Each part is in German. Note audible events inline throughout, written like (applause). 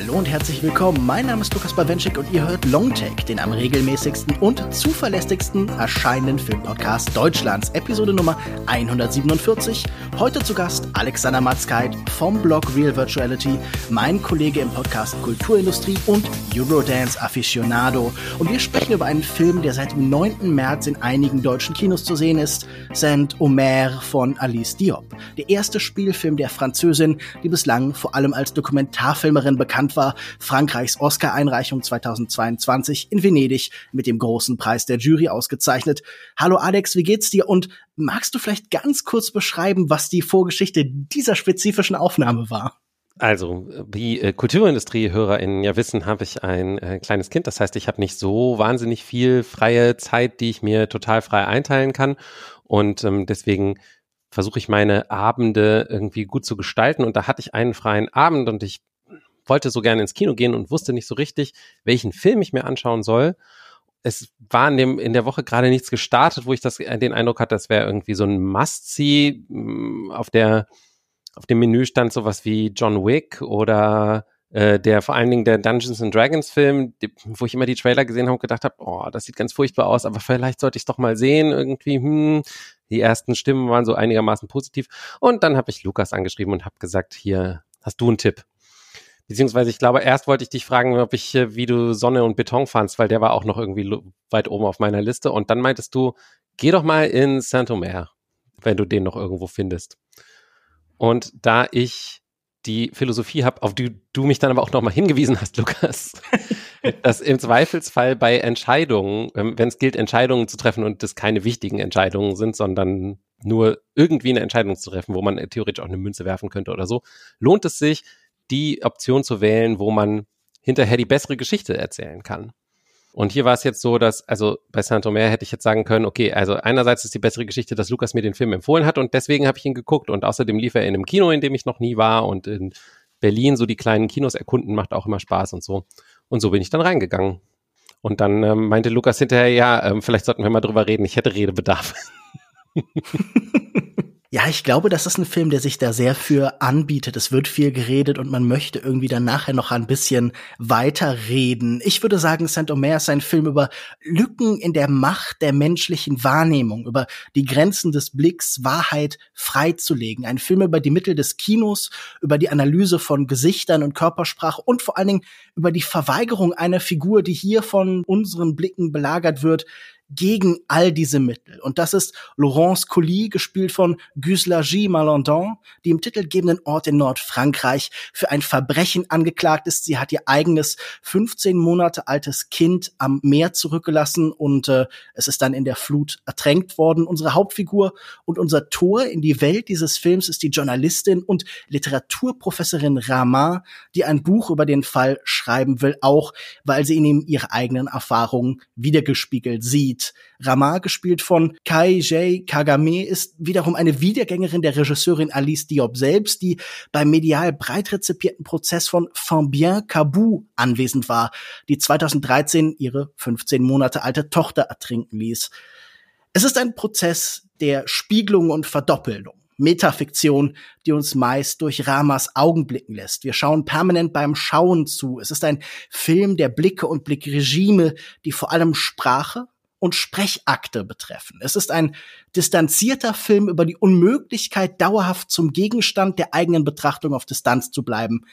Hallo und herzlich willkommen. Mein Name ist Lukas Bawenschik und ihr hört Longtake, den am regelmäßigsten und zuverlässigsten erscheinenden Filmpodcast Deutschlands, Episode Nummer 147. Heute zu Gast Alexander Matzkeit vom Blog Real Virtuality, mein Kollege im Podcast Kulturindustrie und Eurodance Aficionado. Und wir sprechen über einen Film, der seit dem 9. März in einigen deutschen Kinos zu sehen ist, Saint-Omer von Alice Diop. Der erste Spielfilm der Französin, die bislang vor allem als Dokumentarfilmerin bekannt war, Frankreichs Oscar-Einreichung 2022 in Venedig mit dem großen Preis der Jury ausgezeichnet. Hallo Alex, wie geht's dir? Und magst du vielleicht ganz kurz beschreiben, was die Vorgeschichte dieser spezifischen Aufnahme war? Also, wie äh, Kulturindustrie-HörerInnen ja wissen, habe ich ein äh, kleines Kind. Das heißt, ich habe nicht so wahnsinnig viel freie Zeit, die ich mir total frei einteilen kann. Und ähm, deswegen versuche ich meine Abende irgendwie gut zu gestalten. Und da hatte ich einen freien Abend und ich wollte so gerne ins Kino gehen und wusste nicht so richtig, welchen Film ich mir anschauen soll. Es war in, dem, in der Woche gerade nichts gestartet, wo ich das, äh, den Eindruck hatte, das wäre irgendwie so ein Must-See. Mm, auf der, auf dem Menü stand sowas wie John Wick oder äh, der vor allen Dingen der Dungeons and Dragons Film, die, wo ich immer die Trailer gesehen habe und gedacht habe, oh, das sieht ganz furchtbar aus, aber vielleicht sollte ich es doch mal sehen irgendwie. Hm. Die ersten Stimmen waren so einigermaßen positiv und dann habe ich Lukas angeschrieben und habe gesagt, hier hast du einen Tipp. Beziehungsweise ich glaube, erst wollte ich dich fragen, ob ich, äh, wie du Sonne und Beton fandst, weil der war auch noch irgendwie weit oben auf meiner Liste. Und dann meintest du, geh doch mal in Saint-Omer, wenn du den noch irgendwo findest. Und da ich die Philosophie habe, auf die du mich dann aber auch nochmal hingewiesen hast, (laughs) Lukas, (laughs) dass im Zweifelsfall bei Entscheidungen, ähm, wenn es gilt, Entscheidungen zu treffen und das keine wichtigen Entscheidungen sind, sondern nur irgendwie eine Entscheidung zu treffen, wo man theoretisch auch eine Münze werfen könnte oder so, lohnt es sich, die Option zu wählen, wo man hinterher die bessere Geschichte erzählen kann. Und hier war es jetzt so, dass, also bei Saint-Omer hätte ich jetzt sagen können, okay, also einerseits ist die bessere Geschichte, dass Lukas mir den Film empfohlen hat und deswegen habe ich ihn geguckt und außerdem lief er in einem Kino, in dem ich noch nie war und in Berlin so die kleinen Kinos erkunden macht auch immer Spaß und so. Und so bin ich dann reingegangen. Und dann ähm, meinte Lukas hinterher, ja, ähm, vielleicht sollten wir mal drüber reden, ich hätte Redebedarf. (laughs) Ja, ich glaube, das ist ein Film, der sich da sehr für anbietet. Es wird viel geredet und man möchte irgendwie dann nachher noch ein bisschen weiterreden. Ich würde sagen, Saint-Omer ist ein Film über Lücken in der Macht der menschlichen Wahrnehmung, über die Grenzen des Blicks, Wahrheit freizulegen. Ein Film über die Mittel des Kinos, über die Analyse von Gesichtern und Körpersprache und vor allen Dingen über die Verweigerung einer Figur, die hier von unseren Blicken belagert wird, gegen all diese Mittel. Und das ist Laurence Colly, gespielt von Gisela G. Malandon, die im titelgebenden Ort in Nordfrankreich für ein Verbrechen angeklagt ist. Sie hat ihr eigenes 15 Monate altes Kind am Meer zurückgelassen und äh, es ist dann in der Flut ertränkt worden. Unsere Hauptfigur und unser Tor in die Welt dieses Films ist die Journalistin und Literaturprofessorin Rama, die ein Buch über den Fall schreiben will, auch weil sie in ihm ihre eigenen Erfahrungen wiedergespiegelt sieht. Lied. Rama, gespielt von Kai J. Kagame, ist wiederum eine Wiedergängerin der Regisseurin Alice Diop selbst, die beim medial breit rezipierten Prozess von Fambien Kabou anwesend war, die 2013 ihre 15 Monate alte Tochter ertrinken ließ. Es ist ein Prozess der Spiegelung und Verdoppelung. Metafiktion, die uns meist durch Ramas Augen blicken lässt. Wir schauen permanent beim Schauen zu. Es ist ein Film der Blicke und Blickregime, die vor allem Sprache, und Sprechakte betreffen. Es ist ein distanzierter Film über die Unmöglichkeit, dauerhaft zum Gegenstand der eigenen Betrachtung auf Distanz zu bleiben.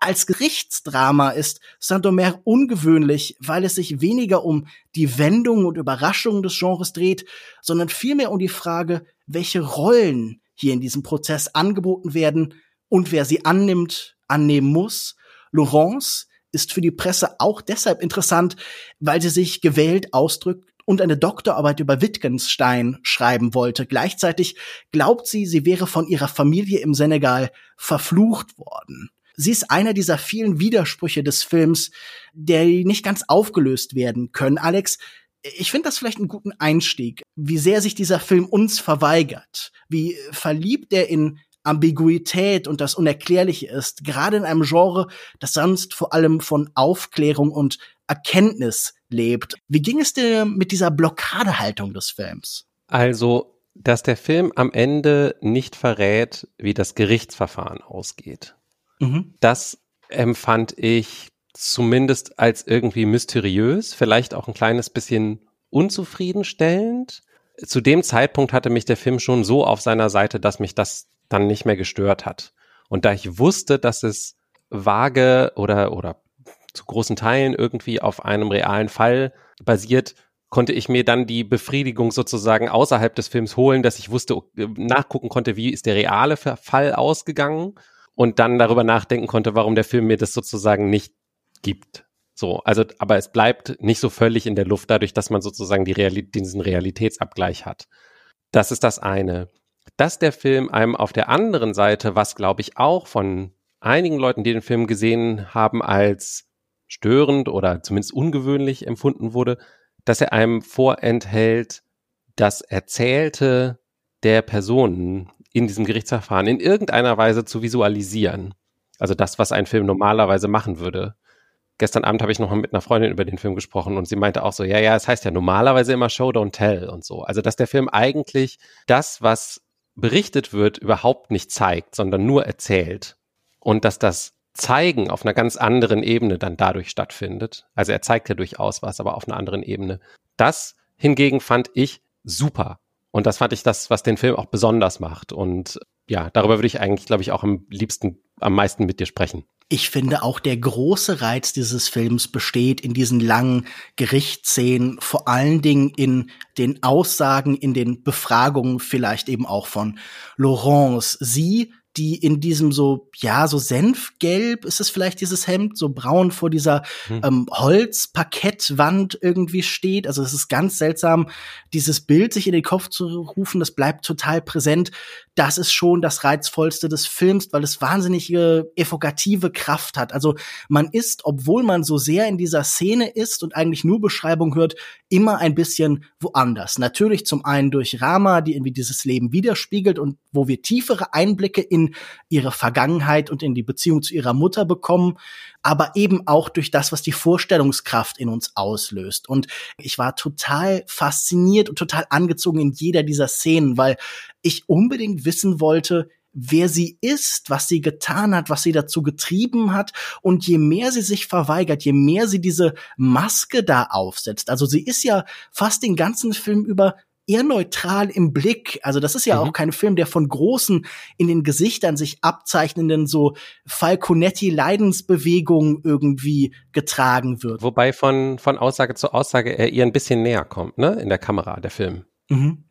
Als Gerichtsdrama ist Saint-Omer ungewöhnlich, weil es sich weniger um die Wendungen und Überraschungen des Genres dreht, sondern vielmehr um die Frage, welche Rollen hier in diesem Prozess angeboten werden und wer sie annimmt, annehmen muss. Laurence ist für die Presse auch deshalb interessant, weil sie sich gewählt ausdrückt und eine Doktorarbeit über Wittgenstein schreiben wollte. Gleichzeitig glaubt sie, sie wäre von ihrer Familie im Senegal verflucht worden. Sie ist einer dieser vielen Widersprüche des Films, der nicht ganz aufgelöst werden können. Alex, ich finde das vielleicht einen guten Einstieg, wie sehr sich dieser Film uns verweigert, wie verliebt er in Ambiguität und das Unerklärliche ist, gerade in einem Genre, das sonst vor allem von Aufklärung und Erkenntnis lebt. Wie ging es dir mit dieser Blockadehaltung des Films? Also, dass der Film am Ende nicht verrät, wie das Gerichtsverfahren ausgeht. Mhm. Das empfand ich zumindest als irgendwie mysteriös, vielleicht auch ein kleines bisschen unzufriedenstellend. Zu dem Zeitpunkt hatte mich der Film schon so auf seiner Seite, dass mich das dann nicht mehr gestört hat. Und da ich wusste, dass es vage oder, oder zu großen Teilen irgendwie auf einem realen Fall basiert, konnte ich mir dann die Befriedigung sozusagen außerhalb des Films holen, dass ich wusste, nachgucken konnte, wie ist der reale Fall ausgegangen und dann darüber nachdenken konnte, warum der Film mir das sozusagen nicht gibt. So, also, aber es bleibt nicht so völlig in der Luft dadurch, dass man sozusagen die Realität, diesen Realitätsabgleich hat. Das ist das eine. Dass der Film einem auf der anderen Seite, was glaube ich auch von einigen Leuten, die den Film gesehen haben, als störend oder zumindest ungewöhnlich empfunden wurde, dass er einem vorenthält, das Erzählte der Personen in diesem Gerichtsverfahren in irgendeiner Weise zu visualisieren. Also das, was ein Film normalerweise machen würde. Gestern Abend habe ich noch mal mit einer Freundin über den Film gesprochen und sie meinte auch so, ja, ja, es heißt ja normalerweise immer Show, don't tell und so. Also dass der Film eigentlich das, was berichtet wird, überhaupt nicht zeigt, sondern nur erzählt. Und dass das Zeigen auf einer ganz anderen Ebene dann dadurch stattfindet. Also er zeigt ja durchaus was, aber auf einer anderen Ebene. Das hingegen fand ich super. Und das fand ich das, was den Film auch besonders macht. Und ja, darüber würde ich eigentlich, glaube ich, auch am liebsten, am meisten mit dir sprechen. Ich finde auch der große Reiz dieses Films besteht in diesen langen Gerichtsszenen, vor allen Dingen in den Aussagen, in den Befragungen vielleicht eben auch von Laurence. Sie die in diesem so, ja, so Senfgelb ist es vielleicht dieses Hemd, so braun vor dieser hm. ähm, Holzparkettwand irgendwie steht. Also es ist ganz seltsam, dieses Bild sich in den Kopf zu rufen, das bleibt total präsent. Das ist schon das Reizvollste des Films, weil es wahnsinnige evokative Kraft hat. Also man ist, obwohl man so sehr in dieser Szene ist und eigentlich nur Beschreibung hört, immer ein bisschen woanders. Natürlich zum einen durch Rama, die irgendwie dieses Leben widerspiegelt und wo wir tiefere Einblicke in ihre Vergangenheit und in die Beziehung zu ihrer Mutter bekommen, aber eben auch durch das, was die Vorstellungskraft in uns auslöst. Und ich war total fasziniert und total angezogen in jeder dieser Szenen, weil ich unbedingt wissen wollte, wer sie ist, was sie getan hat, was sie dazu getrieben hat. Und je mehr sie sich verweigert, je mehr sie diese Maske da aufsetzt. Also sie ist ja fast den ganzen Film über eher neutral im Blick. Also das ist ja mhm. auch kein Film, der von großen in den Gesichtern sich abzeichnenden so Falconetti Leidensbewegungen irgendwie getragen wird. Wobei von von Aussage zu Aussage er ihr ein bisschen näher kommt, ne, in der Kamera der Film. Mhm.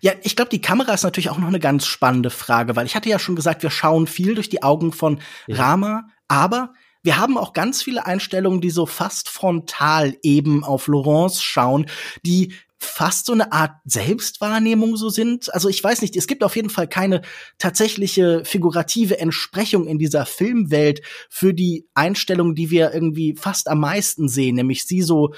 Ja, ich glaube, die Kamera ist natürlich auch noch eine ganz spannende Frage, weil ich hatte ja schon gesagt, wir schauen viel durch die Augen von ja. Rama, aber wir haben auch ganz viele Einstellungen, die so fast frontal eben auf Laurence schauen, die fast so eine Art Selbstwahrnehmung so sind. Also ich weiß nicht, es gibt auf jeden Fall keine tatsächliche figurative Entsprechung in dieser Filmwelt für die Einstellung, die wir irgendwie fast am meisten sehen, nämlich sie so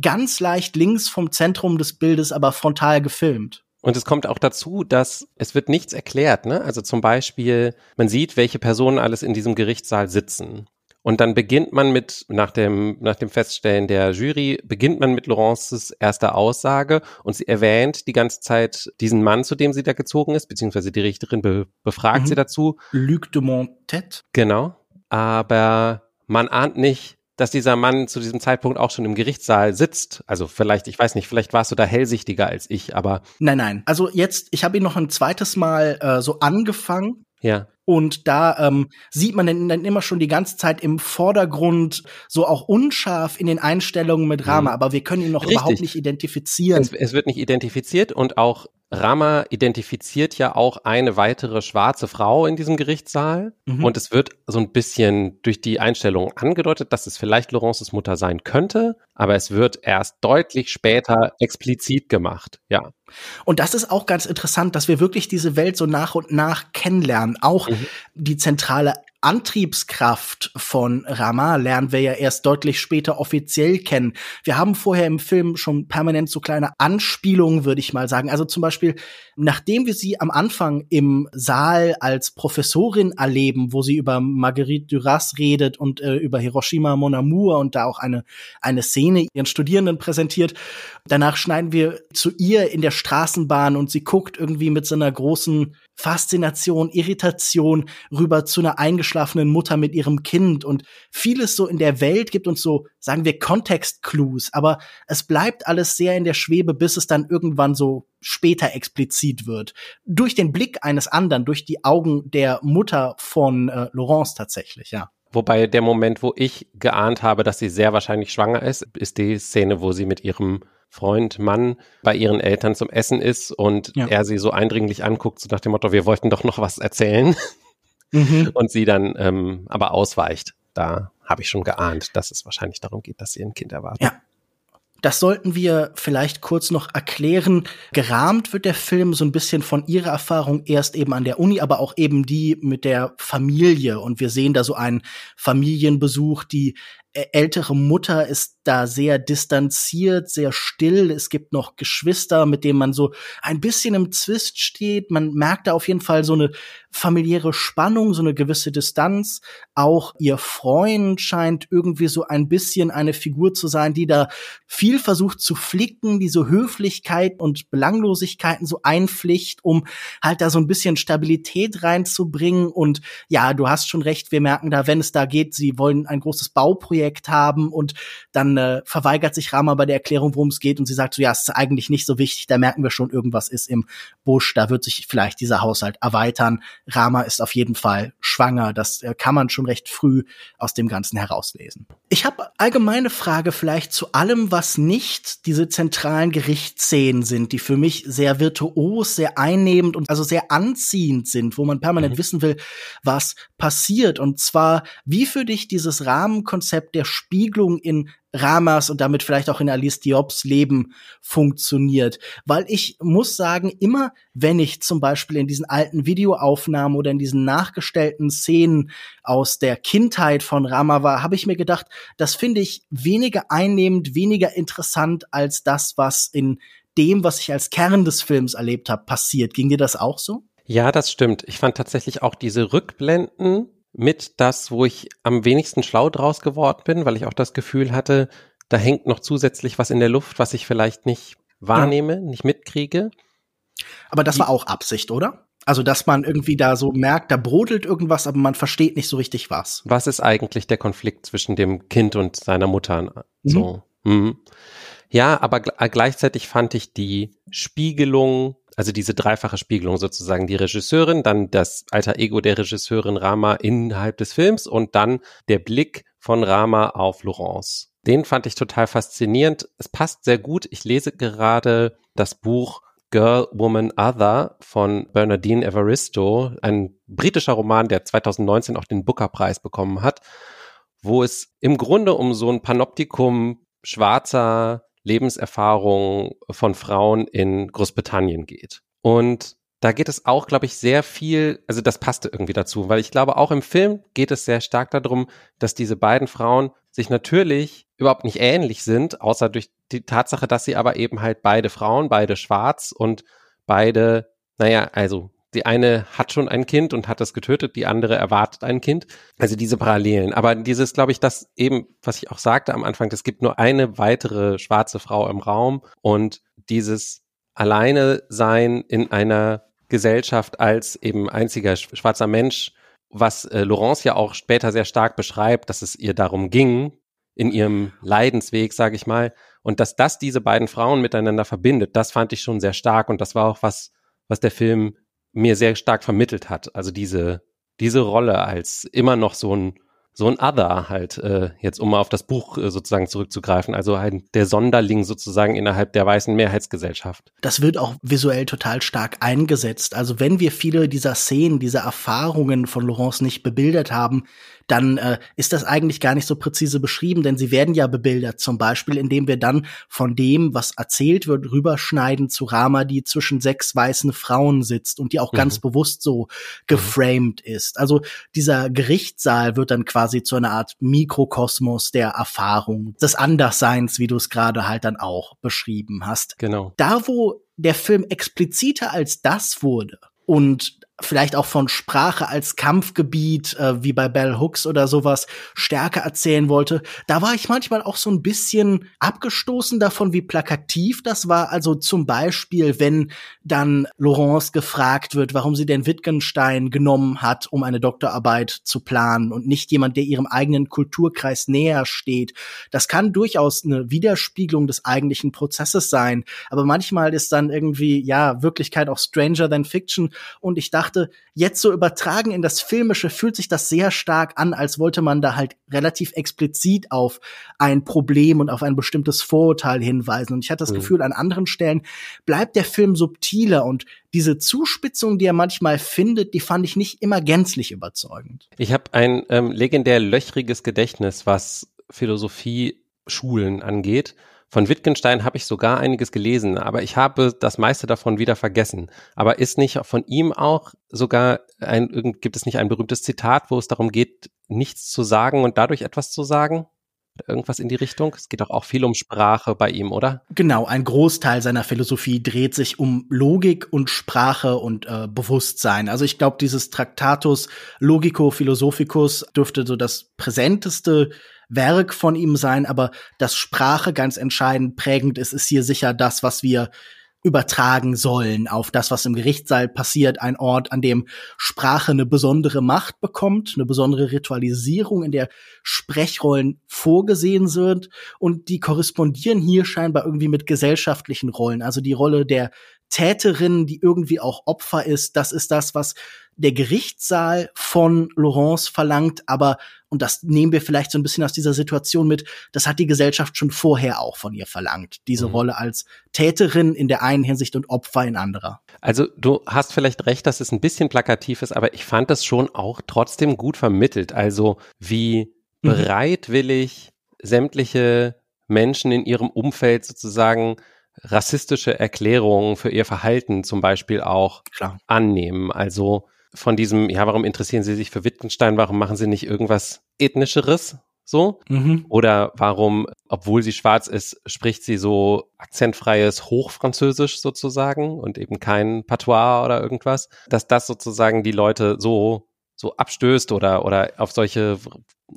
ganz leicht links vom Zentrum des Bildes, aber frontal gefilmt. Und es kommt auch dazu, dass es wird nichts erklärt. Ne? Also zum Beispiel, man sieht, welche Personen alles in diesem Gerichtssaal sitzen. Und dann beginnt man mit, nach dem, nach dem Feststellen der Jury, beginnt man mit Laurences erster Aussage und sie erwähnt die ganze Zeit diesen Mann, zu dem sie da gezogen ist, beziehungsweise die Richterin be befragt mhm. sie dazu. Luc de Montet. Genau. Aber man ahnt nicht, dass dieser Mann zu diesem Zeitpunkt auch schon im Gerichtssaal sitzt. Also vielleicht, ich weiß nicht, vielleicht warst du da hellsichtiger als ich, aber. Nein, nein. Also jetzt, ich habe ihn noch ein zweites Mal äh, so angefangen. Ja. Und da ähm, sieht man dann, dann immer schon die ganze Zeit im Vordergrund so auch unscharf in den Einstellungen mit Rama, mhm. aber wir können ihn noch Richtig. überhaupt nicht identifizieren. Es, es, wird nicht identifiziert und auch Rama identifiziert ja auch eine weitere schwarze Frau in diesem Gerichtssaal mhm. und es wird so ein bisschen durch die Einstellung angedeutet, dass es vielleicht Laurences Mutter sein könnte, aber es wird erst deutlich später explizit gemacht, ja. Und das ist auch ganz interessant, dass wir wirklich diese Welt so nach und nach kennenlernen. Auch mhm. die zentrale Antriebskraft von Rama lernen wir ja erst deutlich später offiziell kennen. Wir haben vorher im Film schon permanent so kleine Anspielungen, würde ich mal sagen. Also zum Beispiel, nachdem wir sie am Anfang im Saal als Professorin erleben, wo sie über Marguerite Duras redet und äh, über Hiroshima Mon Amour und da auch eine, eine Szene ihren Studierenden präsentiert. Danach schneiden wir zu ihr in der Straßenbahn und sie guckt irgendwie mit so einer großen Faszination, Irritation rüber zu einer eingeschlafenen Mutter mit ihrem Kind und vieles so in der Welt gibt uns so, sagen wir, Kontext-Clues, aber es bleibt alles sehr in der Schwebe, bis es dann irgendwann so später explizit wird. Durch den Blick eines anderen, durch die Augen der Mutter von äh, Laurence tatsächlich, ja. Wobei der Moment, wo ich geahnt habe, dass sie sehr wahrscheinlich schwanger ist, ist die Szene, wo sie mit ihrem Freund, Mann bei ihren Eltern zum Essen ist und ja. er sie so eindringlich anguckt, so nach dem Motto, wir wollten doch noch was erzählen. Mhm. Und sie dann ähm, aber ausweicht. Da habe ich schon geahnt, dass es wahrscheinlich darum geht, dass sie ein Kind erwartet. Ja. Das sollten wir vielleicht kurz noch erklären. Gerahmt wird der Film so ein bisschen von ihrer Erfahrung erst eben an der Uni, aber auch eben die mit der Familie. Und wir sehen da so einen Familienbesuch. Die ältere Mutter ist da sehr distanziert, sehr still. Es gibt noch Geschwister, mit denen man so ein bisschen im Zwist steht. Man merkt da auf jeden Fall so eine familiäre Spannung, so eine gewisse Distanz. Auch ihr Freund scheint irgendwie so ein bisschen eine Figur zu sein, die da viel versucht zu flicken, die so Höflichkeit und Belanglosigkeiten so einpflicht, um halt da so ein bisschen Stabilität reinzubringen. Und ja, du hast schon recht, wir merken da, wenn es da geht, sie wollen ein großes Bauprojekt haben und dann äh, verweigert sich Rama bei der Erklärung, worum es geht und sie sagt so, ja, es ist eigentlich nicht so wichtig, da merken wir schon, irgendwas ist im Busch, da wird sich vielleicht dieser Haushalt erweitern. Rama ist auf jeden Fall schwanger. Das äh, kann man schon recht früh aus dem Ganzen herauslesen. Ich habe allgemeine Frage vielleicht zu allem, was nicht diese zentralen Gerichtsszenen sind, die für mich sehr virtuos, sehr einnehmend und also sehr anziehend sind, wo man permanent mhm. wissen will, was passiert. Und zwar, wie für dich dieses Rahmenkonzept der Spiegelung in Ramas und damit vielleicht auch in Alice Diops Leben funktioniert. Weil ich muss sagen, immer wenn ich zum Beispiel in diesen alten Videoaufnahmen oder in diesen nachgestellten Szenen aus der Kindheit von Rama war, habe ich mir gedacht, das finde ich weniger einnehmend, weniger interessant als das, was in dem, was ich als Kern des Films erlebt habe, passiert. Ging dir das auch so? Ja, das stimmt. Ich fand tatsächlich auch diese Rückblenden mit das, wo ich am wenigsten schlau draus geworden bin, weil ich auch das Gefühl hatte, da hängt noch zusätzlich was in der Luft, was ich vielleicht nicht wahrnehme, ja. nicht mitkriege. Aber das war auch Absicht, oder? Also, dass man irgendwie da so merkt, da brodelt irgendwas, aber man versteht nicht so richtig was. Was ist eigentlich der Konflikt zwischen dem Kind und seiner Mutter? Mhm. So. Mhm. Ja, aber gleichzeitig fand ich die Spiegelung also diese dreifache Spiegelung sozusagen, die Regisseurin, dann das alter Ego der Regisseurin Rama innerhalb des Films und dann der Blick von Rama auf Laurence. Den fand ich total faszinierend. Es passt sehr gut. Ich lese gerade das Buch Girl, Woman, Other von Bernardine Evaristo, ein britischer Roman, der 2019 auch den Booker-Preis bekommen hat, wo es im Grunde um so ein Panoptikum schwarzer Lebenserfahrung von Frauen in Großbritannien geht. Und da geht es auch, glaube ich, sehr viel, also das passte irgendwie dazu, weil ich glaube, auch im Film geht es sehr stark darum, dass diese beiden Frauen sich natürlich überhaupt nicht ähnlich sind, außer durch die Tatsache, dass sie aber eben halt beide Frauen, beide schwarz und beide, naja, also die eine hat schon ein Kind und hat es getötet, die andere erwartet ein Kind. Also diese Parallelen. Aber dieses, glaube ich, das eben, was ich auch sagte am Anfang, es gibt nur eine weitere schwarze Frau im Raum und dieses alleine sein in einer Gesellschaft als eben einziger schwarzer Mensch, was äh, Laurence ja auch später sehr stark beschreibt, dass es ihr darum ging, in ihrem Leidensweg, sage ich mal, und dass das diese beiden Frauen miteinander verbindet, das fand ich schon sehr stark und das war auch was, was der Film mir sehr stark vermittelt hat. Also diese, diese Rolle als immer noch so ein, so ein Other halt, äh, jetzt um mal auf das Buch äh, sozusagen zurückzugreifen, also halt der Sonderling sozusagen innerhalb der weißen Mehrheitsgesellschaft. Das wird auch visuell total stark eingesetzt. Also wenn wir viele dieser Szenen, dieser Erfahrungen von Laurence nicht bebildert haben, dann äh, ist das eigentlich gar nicht so präzise beschrieben, denn sie werden ja bebildert, zum Beispiel, indem wir dann von dem, was erzählt wird, rüberschneiden zu Rama, die zwischen sechs weißen Frauen sitzt und die auch mhm. ganz bewusst so geframed mhm. ist. Also dieser Gerichtssaal wird dann quasi zu einer Art Mikrokosmos der Erfahrung, des Andersseins, wie du es gerade halt dann auch beschrieben hast. Genau. Da, wo der Film expliziter als das wurde, und vielleicht auch von Sprache als Kampfgebiet, äh, wie bei Bell Hooks oder sowas, stärker erzählen wollte. Da war ich manchmal auch so ein bisschen abgestoßen davon, wie plakativ das war. Also zum Beispiel, wenn dann Laurence gefragt wird, warum sie den Wittgenstein genommen hat, um eine Doktorarbeit zu planen und nicht jemand, der ihrem eigenen Kulturkreis näher steht. Das kann durchaus eine Widerspiegelung des eigentlichen Prozesses sein. Aber manchmal ist dann irgendwie, ja, Wirklichkeit auch stranger than fiction. Und ich dachte, dachte, jetzt so übertragen in das Filmische fühlt sich das sehr stark an, als wollte man da halt relativ explizit auf ein Problem und auf ein bestimmtes Vorurteil hinweisen. Und ich hatte das mhm. Gefühl, an anderen Stellen bleibt der Film subtiler und diese Zuspitzung, die er manchmal findet, die fand ich nicht immer gänzlich überzeugend. Ich habe ein ähm, legendär löchriges Gedächtnis, was Philosophie-Schulen angeht. Von Wittgenstein habe ich sogar einiges gelesen, aber ich habe das meiste davon wieder vergessen. Aber ist nicht von ihm auch sogar ein, gibt es nicht ein berühmtes Zitat, wo es darum geht, nichts zu sagen und dadurch etwas zu sagen? Irgendwas in die Richtung? Es geht doch auch viel um Sprache bei ihm, oder? Genau, ein Großteil seiner Philosophie dreht sich um Logik und Sprache und äh, Bewusstsein. Also ich glaube, dieses Traktatus Logico Philosophicus dürfte so das präsenteste Werk von ihm sein, aber dass Sprache ganz entscheidend prägend ist, ist hier sicher das, was wir übertragen sollen auf das, was im Gerichtssaal passiert, ein Ort, an dem Sprache eine besondere Macht bekommt, eine besondere Ritualisierung, in der Sprechrollen vorgesehen sind und die korrespondieren hier scheinbar irgendwie mit gesellschaftlichen Rollen. Also die Rolle der Täterin, die irgendwie auch Opfer ist, das ist das, was der Gerichtssaal von Laurence verlangt, aber, und das nehmen wir vielleicht so ein bisschen aus dieser Situation mit, das hat die Gesellschaft schon vorher auch von ihr verlangt. Diese mhm. Rolle als Täterin in der einen Hinsicht und Opfer in anderer. Also du hast vielleicht recht, dass es ein bisschen plakativ ist, aber ich fand das schon auch trotzdem gut vermittelt. Also wie mhm. bereitwillig sämtliche Menschen in ihrem Umfeld sozusagen rassistische Erklärungen für ihr Verhalten zum Beispiel auch Klar. annehmen. Also von diesem, ja, warum interessieren Sie sich für Wittgenstein? Warum machen Sie nicht irgendwas ethnischeres? So? Mhm. Oder warum, obwohl sie schwarz ist, spricht sie so akzentfreies Hochfranzösisch sozusagen und eben kein Patois oder irgendwas? Dass das sozusagen die Leute so, so abstößt oder, oder auf solche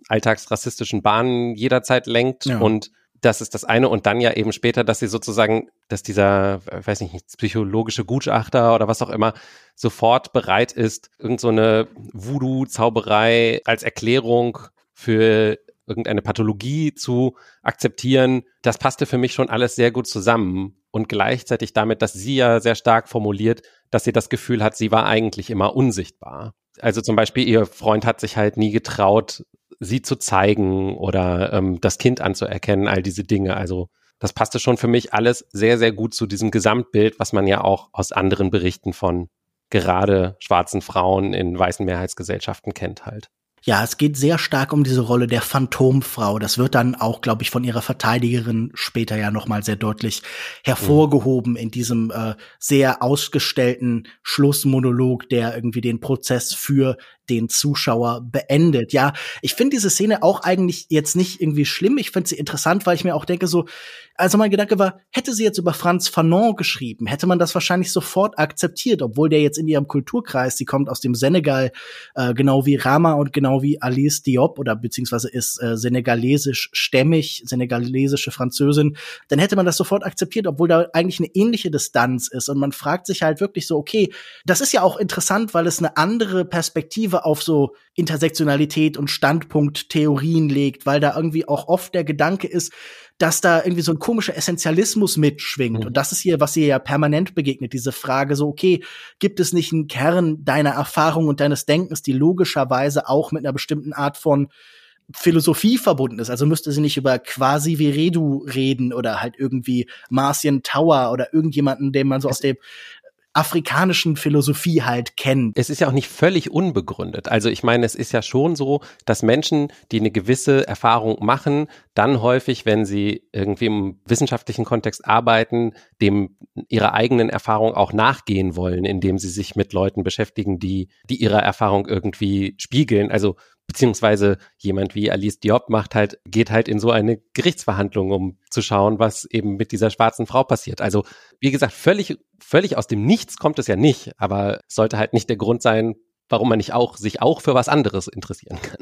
alltagsrassistischen Bahnen jederzeit lenkt ja. und das ist das eine und dann ja eben später, dass sie sozusagen, dass dieser, weiß nicht, psychologische Gutachter oder was auch immer sofort bereit ist, irgend so Voodoo-Zauberei als Erklärung für irgendeine Pathologie zu akzeptieren, das passte für mich schon alles sehr gut zusammen. Und gleichzeitig damit, dass sie ja sehr stark formuliert, dass sie das Gefühl hat, sie war eigentlich immer unsichtbar. Also zum Beispiel, ihr Freund hat sich halt nie getraut, sie zu zeigen oder ähm, das Kind anzuerkennen, all diese Dinge. Also das passte schon für mich alles sehr, sehr gut zu diesem Gesamtbild, was man ja auch aus anderen Berichten von gerade schwarzen Frauen in weißen Mehrheitsgesellschaften kennt halt. Ja, es geht sehr stark um diese Rolle der Phantomfrau. Das wird dann auch, glaube ich, von ihrer Verteidigerin später ja nochmal sehr deutlich hervorgehoben mhm. in diesem äh, sehr ausgestellten Schlussmonolog, der irgendwie den Prozess für den Zuschauer beendet. Ja, ich finde diese Szene auch eigentlich jetzt nicht irgendwie schlimm. Ich finde sie interessant, weil ich mir auch denke so, also mein Gedanke war, hätte sie jetzt über Franz Fanon geschrieben, hätte man das wahrscheinlich sofort akzeptiert, obwohl der jetzt in ihrem Kulturkreis, sie kommt aus dem Senegal, äh, genau wie Rama und genau wie Alice Diop oder beziehungsweise ist äh, senegalesisch stämmig, senegalesische Französin, dann hätte man das sofort akzeptiert, obwohl da eigentlich eine ähnliche Distanz ist und man fragt sich halt wirklich so, okay, das ist ja auch interessant, weil es eine andere Perspektive auf so Intersektionalität und Standpunkttheorien legt, weil da irgendwie auch oft der Gedanke ist, dass da irgendwie so ein komischer Essentialismus mitschwingt. Mhm. Und das ist hier, was ihr ja permanent begegnet, diese Frage so, okay, gibt es nicht einen Kern deiner Erfahrung und deines Denkens, die logischerweise auch mit einer bestimmten Art von Philosophie verbunden ist. Also müsste sie nicht über quasi Viredu reden oder halt irgendwie Marcian Tower oder irgendjemanden, den man so aus dem afrikanischen Philosophie halt kennt. Es ist ja auch nicht völlig unbegründet. Also ich meine, es ist ja schon so, dass Menschen, die eine gewisse Erfahrung machen, dann häufig, wenn sie irgendwie im wissenschaftlichen Kontext arbeiten, dem ihrer eigenen Erfahrung auch nachgehen wollen, indem sie sich mit Leuten beschäftigen, die, die ihre Erfahrung irgendwie spiegeln. Also beziehungsweise jemand wie Alice Diop macht halt, geht halt in so eine Gerichtsverhandlung, um zu schauen, was eben mit dieser schwarzen Frau passiert. Also, wie gesagt, völlig, völlig aus dem Nichts kommt es ja nicht, aber sollte halt nicht der Grund sein, warum man nicht auch, sich auch für was anderes interessieren kann.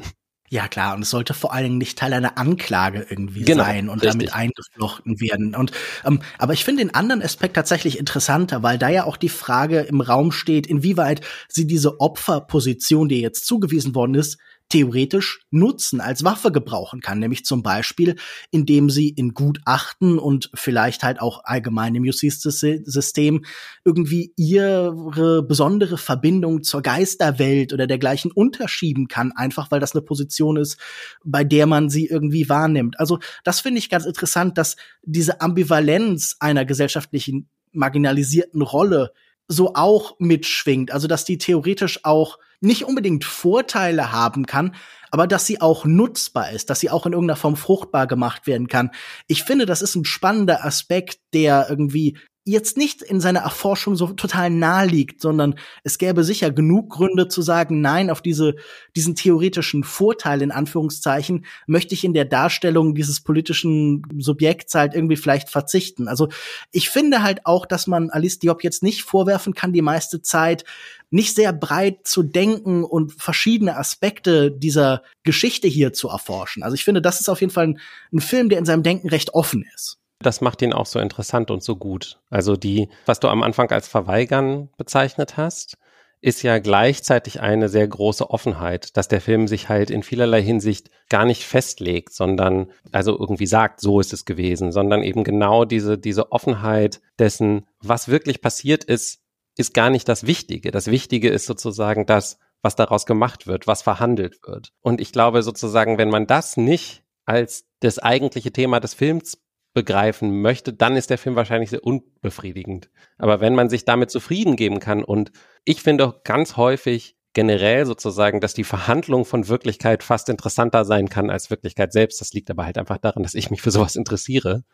Ja, klar, und es sollte vor allen Dingen nicht Teil einer Anklage irgendwie genau, sein und richtig. damit eingeflochten werden. Und ähm, aber ich finde den anderen Aspekt tatsächlich interessanter, weil da ja auch die Frage im Raum steht, inwieweit sie diese Opferposition, die jetzt zugewiesen worden ist, theoretisch nutzen, als Waffe gebrauchen kann, nämlich zum Beispiel, indem sie in Gutachten und vielleicht halt auch allgemein im Justizsystem irgendwie ihre besondere Verbindung zur Geisterwelt oder dergleichen unterschieben kann, einfach weil das eine Position ist, bei der man sie irgendwie wahrnimmt. Also das finde ich ganz interessant, dass diese Ambivalenz einer gesellschaftlichen marginalisierten Rolle so auch mitschwingt. Also dass die theoretisch auch nicht unbedingt Vorteile haben kann, aber dass sie auch nutzbar ist, dass sie auch in irgendeiner Form fruchtbar gemacht werden kann. Ich finde, das ist ein spannender Aspekt, der irgendwie jetzt nicht in seiner Erforschung so total nahe liegt, sondern es gäbe sicher genug Gründe zu sagen, nein, auf diese, diesen theoretischen Vorteil in Anführungszeichen möchte ich in der Darstellung dieses politischen Subjekts halt irgendwie vielleicht verzichten. Also ich finde halt auch, dass man Alice Diop jetzt nicht vorwerfen kann, die meiste Zeit nicht sehr breit zu denken und verschiedene Aspekte dieser Geschichte hier zu erforschen. Also ich finde, das ist auf jeden Fall ein, ein Film, der in seinem Denken recht offen ist. Das macht ihn auch so interessant und so gut. Also die, was du am Anfang als Verweigern bezeichnet hast, ist ja gleichzeitig eine sehr große Offenheit, dass der Film sich halt in vielerlei Hinsicht gar nicht festlegt, sondern also irgendwie sagt, so ist es gewesen, sondern eben genau diese, diese Offenheit dessen, was wirklich passiert ist, ist gar nicht das Wichtige. Das Wichtige ist sozusagen das, was daraus gemacht wird, was verhandelt wird. Und ich glaube sozusagen, wenn man das nicht als das eigentliche Thema des Films begreifen möchte, dann ist der Film wahrscheinlich sehr unbefriedigend. Aber wenn man sich damit zufrieden geben kann und ich finde ganz häufig generell sozusagen, dass die Verhandlung von Wirklichkeit fast interessanter sein kann als Wirklichkeit selbst. Das liegt aber halt einfach daran, dass ich mich für sowas interessiere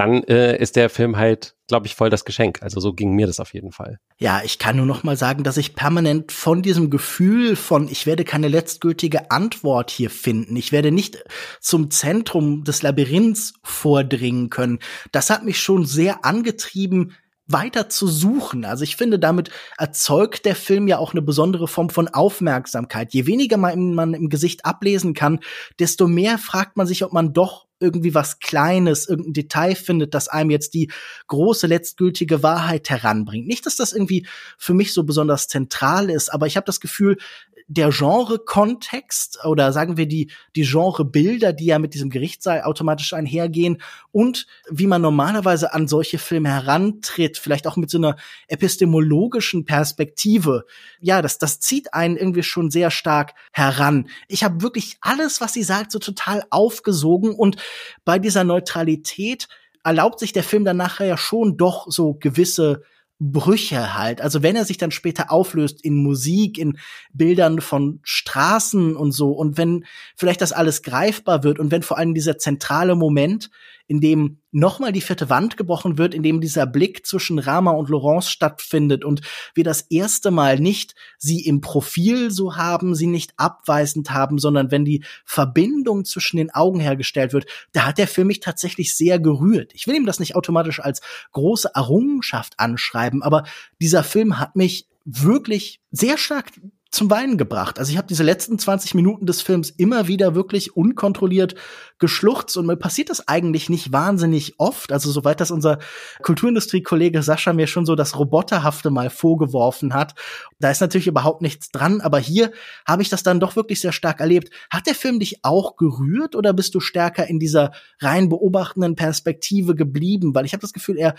dann äh, ist der Film halt, glaube ich, voll das Geschenk. Also so ging mir das auf jeden Fall. Ja, ich kann nur noch mal sagen, dass ich permanent von diesem Gefühl von, ich werde keine letztgültige Antwort hier finden, ich werde nicht zum Zentrum des Labyrinths vordringen können. Das hat mich schon sehr angetrieben, weiter zu suchen. Also ich finde, damit erzeugt der Film ja auch eine besondere Form von Aufmerksamkeit. Je weniger man, man im Gesicht ablesen kann, desto mehr fragt man sich, ob man doch irgendwie was Kleines, irgendein Detail findet, das einem jetzt die große letztgültige Wahrheit heranbringt. Nicht, dass das irgendwie für mich so besonders zentral ist, aber ich habe das Gefühl, der Genre-Kontext oder sagen wir die, die Genre-Bilder, die ja mit diesem Gerichtssaal automatisch einhergehen und wie man normalerweise an solche Filme herantritt, vielleicht auch mit so einer epistemologischen Perspektive. Ja, das, das zieht einen irgendwie schon sehr stark heran. Ich habe wirklich alles, was sie sagt, so total aufgesogen und bei dieser Neutralität erlaubt sich der Film dann nachher ja schon doch so gewisse Brüche halt. Also wenn er sich dann später auflöst in Musik, in Bildern von Straßen und so und wenn vielleicht das alles greifbar wird und wenn vor allem dieser zentrale Moment, in dem nochmal die vierte Wand gebrochen wird, in dem dieser Blick zwischen Rama und Laurence stattfindet und wir das erste Mal nicht sie im Profil so haben, sie nicht abweisend haben, sondern wenn die Verbindung zwischen den Augen hergestellt wird, da hat der Film mich tatsächlich sehr gerührt. Ich will ihm das nicht automatisch als große Errungenschaft anschreiben, aber dieser Film hat mich wirklich sehr stark zum Weinen gebracht. Also ich habe diese letzten 20 Minuten des Films immer wieder wirklich unkontrolliert geschluchzt und mir passiert das eigentlich nicht wahnsinnig oft. Also soweit das unser Kulturindustrie-Kollege Sascha mir schon so das Roboterhafte mal vorgeworfen hat, da ist natürlich überhaupt nichts dran. Aber hier habe ich das dann doch wirklich sehr stark erlebt. Hat der Film dich auch gerührt oder bist du stärker in dieser rein beobachtenden Perspektive geblieben? Weil ich habe das Gefühl, er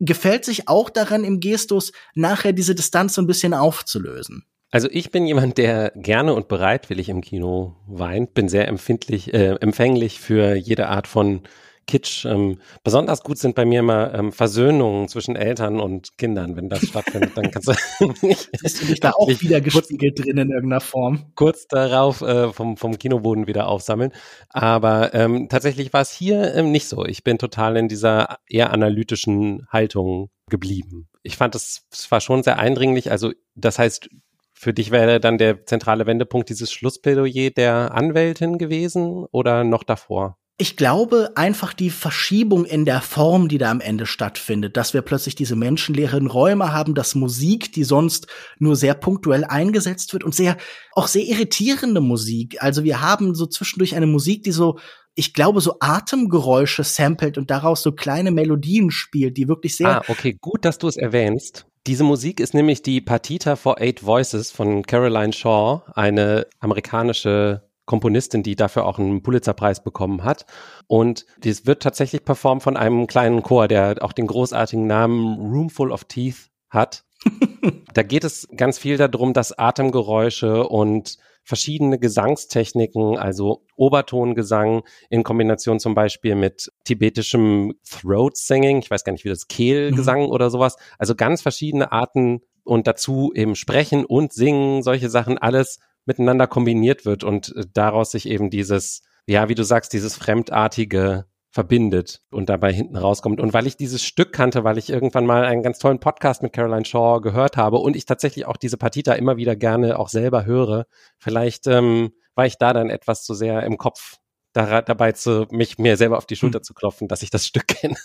gefällt sich auch daran im Gestus, nachher diese Distanz so ein bisschen aufzulösen. Also ich bin jemand, der gerne und bereitwillig im Kino weint, bin sehr empfindlich, äh, empfänglich für jede Art von Kitsch. Ähm, besonders gut sind bei mir immer ähm, Versöhnungen zwischen Eltern und Kindern, wenn das stattfindet, dann kannst du (laughs) nicht. Bist du dich da auch wieder gespiegelt drin in irgendeiner Form? Kurz darauf äh, vom, vom Kinoboden wieder aufsammeln. Aber ähm, tatsächlich war es hier ähm, nicht so. Ich bin total in dieser eher analytischen Haltung geblieben. Ich fand es war schon sehr eindringlich. Also das heißt, für dich wäre dann der zentrale Wendepunkt dieses Schlussplädoyer der Anwältin gewesen oder noch davor? Ich glaube einfach die Verschiebung in der Form, die da am Ende stattfindet, dass wir plötzlich diese menschenleeren Räume haben, dass Musik, die sonst nur sehr punktuell eingesetzt wird und sehr, auch sehr irritierende Musik. Also wir haben so zwischendurch eine Musik, die so ich glaube, so Atemgeräusche samplet und daraus so kleine Melodien spielt, die wirklich sehr. Ah, okay, gut, dass du es erwähnst. Diese Musik ist nämlich die Partita for Eight Voices von Caroline Shaw, eine amerikanische Komponistin, die dafür auch einen Pulitzerpreis bekommen hat. Und dies wird tatsächlich performt von einem kleinen Chor, der auch den großartigen Namen Roomful of Teeth hat. (laughs) da geht es ganz viel darum, dass Atemgeräusche und verschiedene Gesangstechniken, also Obertongesang in Kombination zum Beispiel mit tibetischem Throat Singing, ich weiß gar nicht, wie das Kehlgesang mhm. oder sowas, also ganz verschiedene Arten und dazu eben Sprechen und Singen, solche Sachen, alles miteinander kombiniert wird und äh, daraus sich eben dieses, ja, wie du sagst, dieses fremdartige verbindet und dabei hinten rauskommt. Und weil ich dieses Stück kannte, weil ich irgendwann mal einen ganz tollen Podcast mit Caroline Shaw gehört habe und ich tatsächlich auch diese Partita immer wieder gerne auch selber höre, vielleicht ähm, war ich da dann etwas zu sehr im Kopf dabei zu mich mir selber auf die Schulter hm. zu klopfen, dass ich das Stück kenne.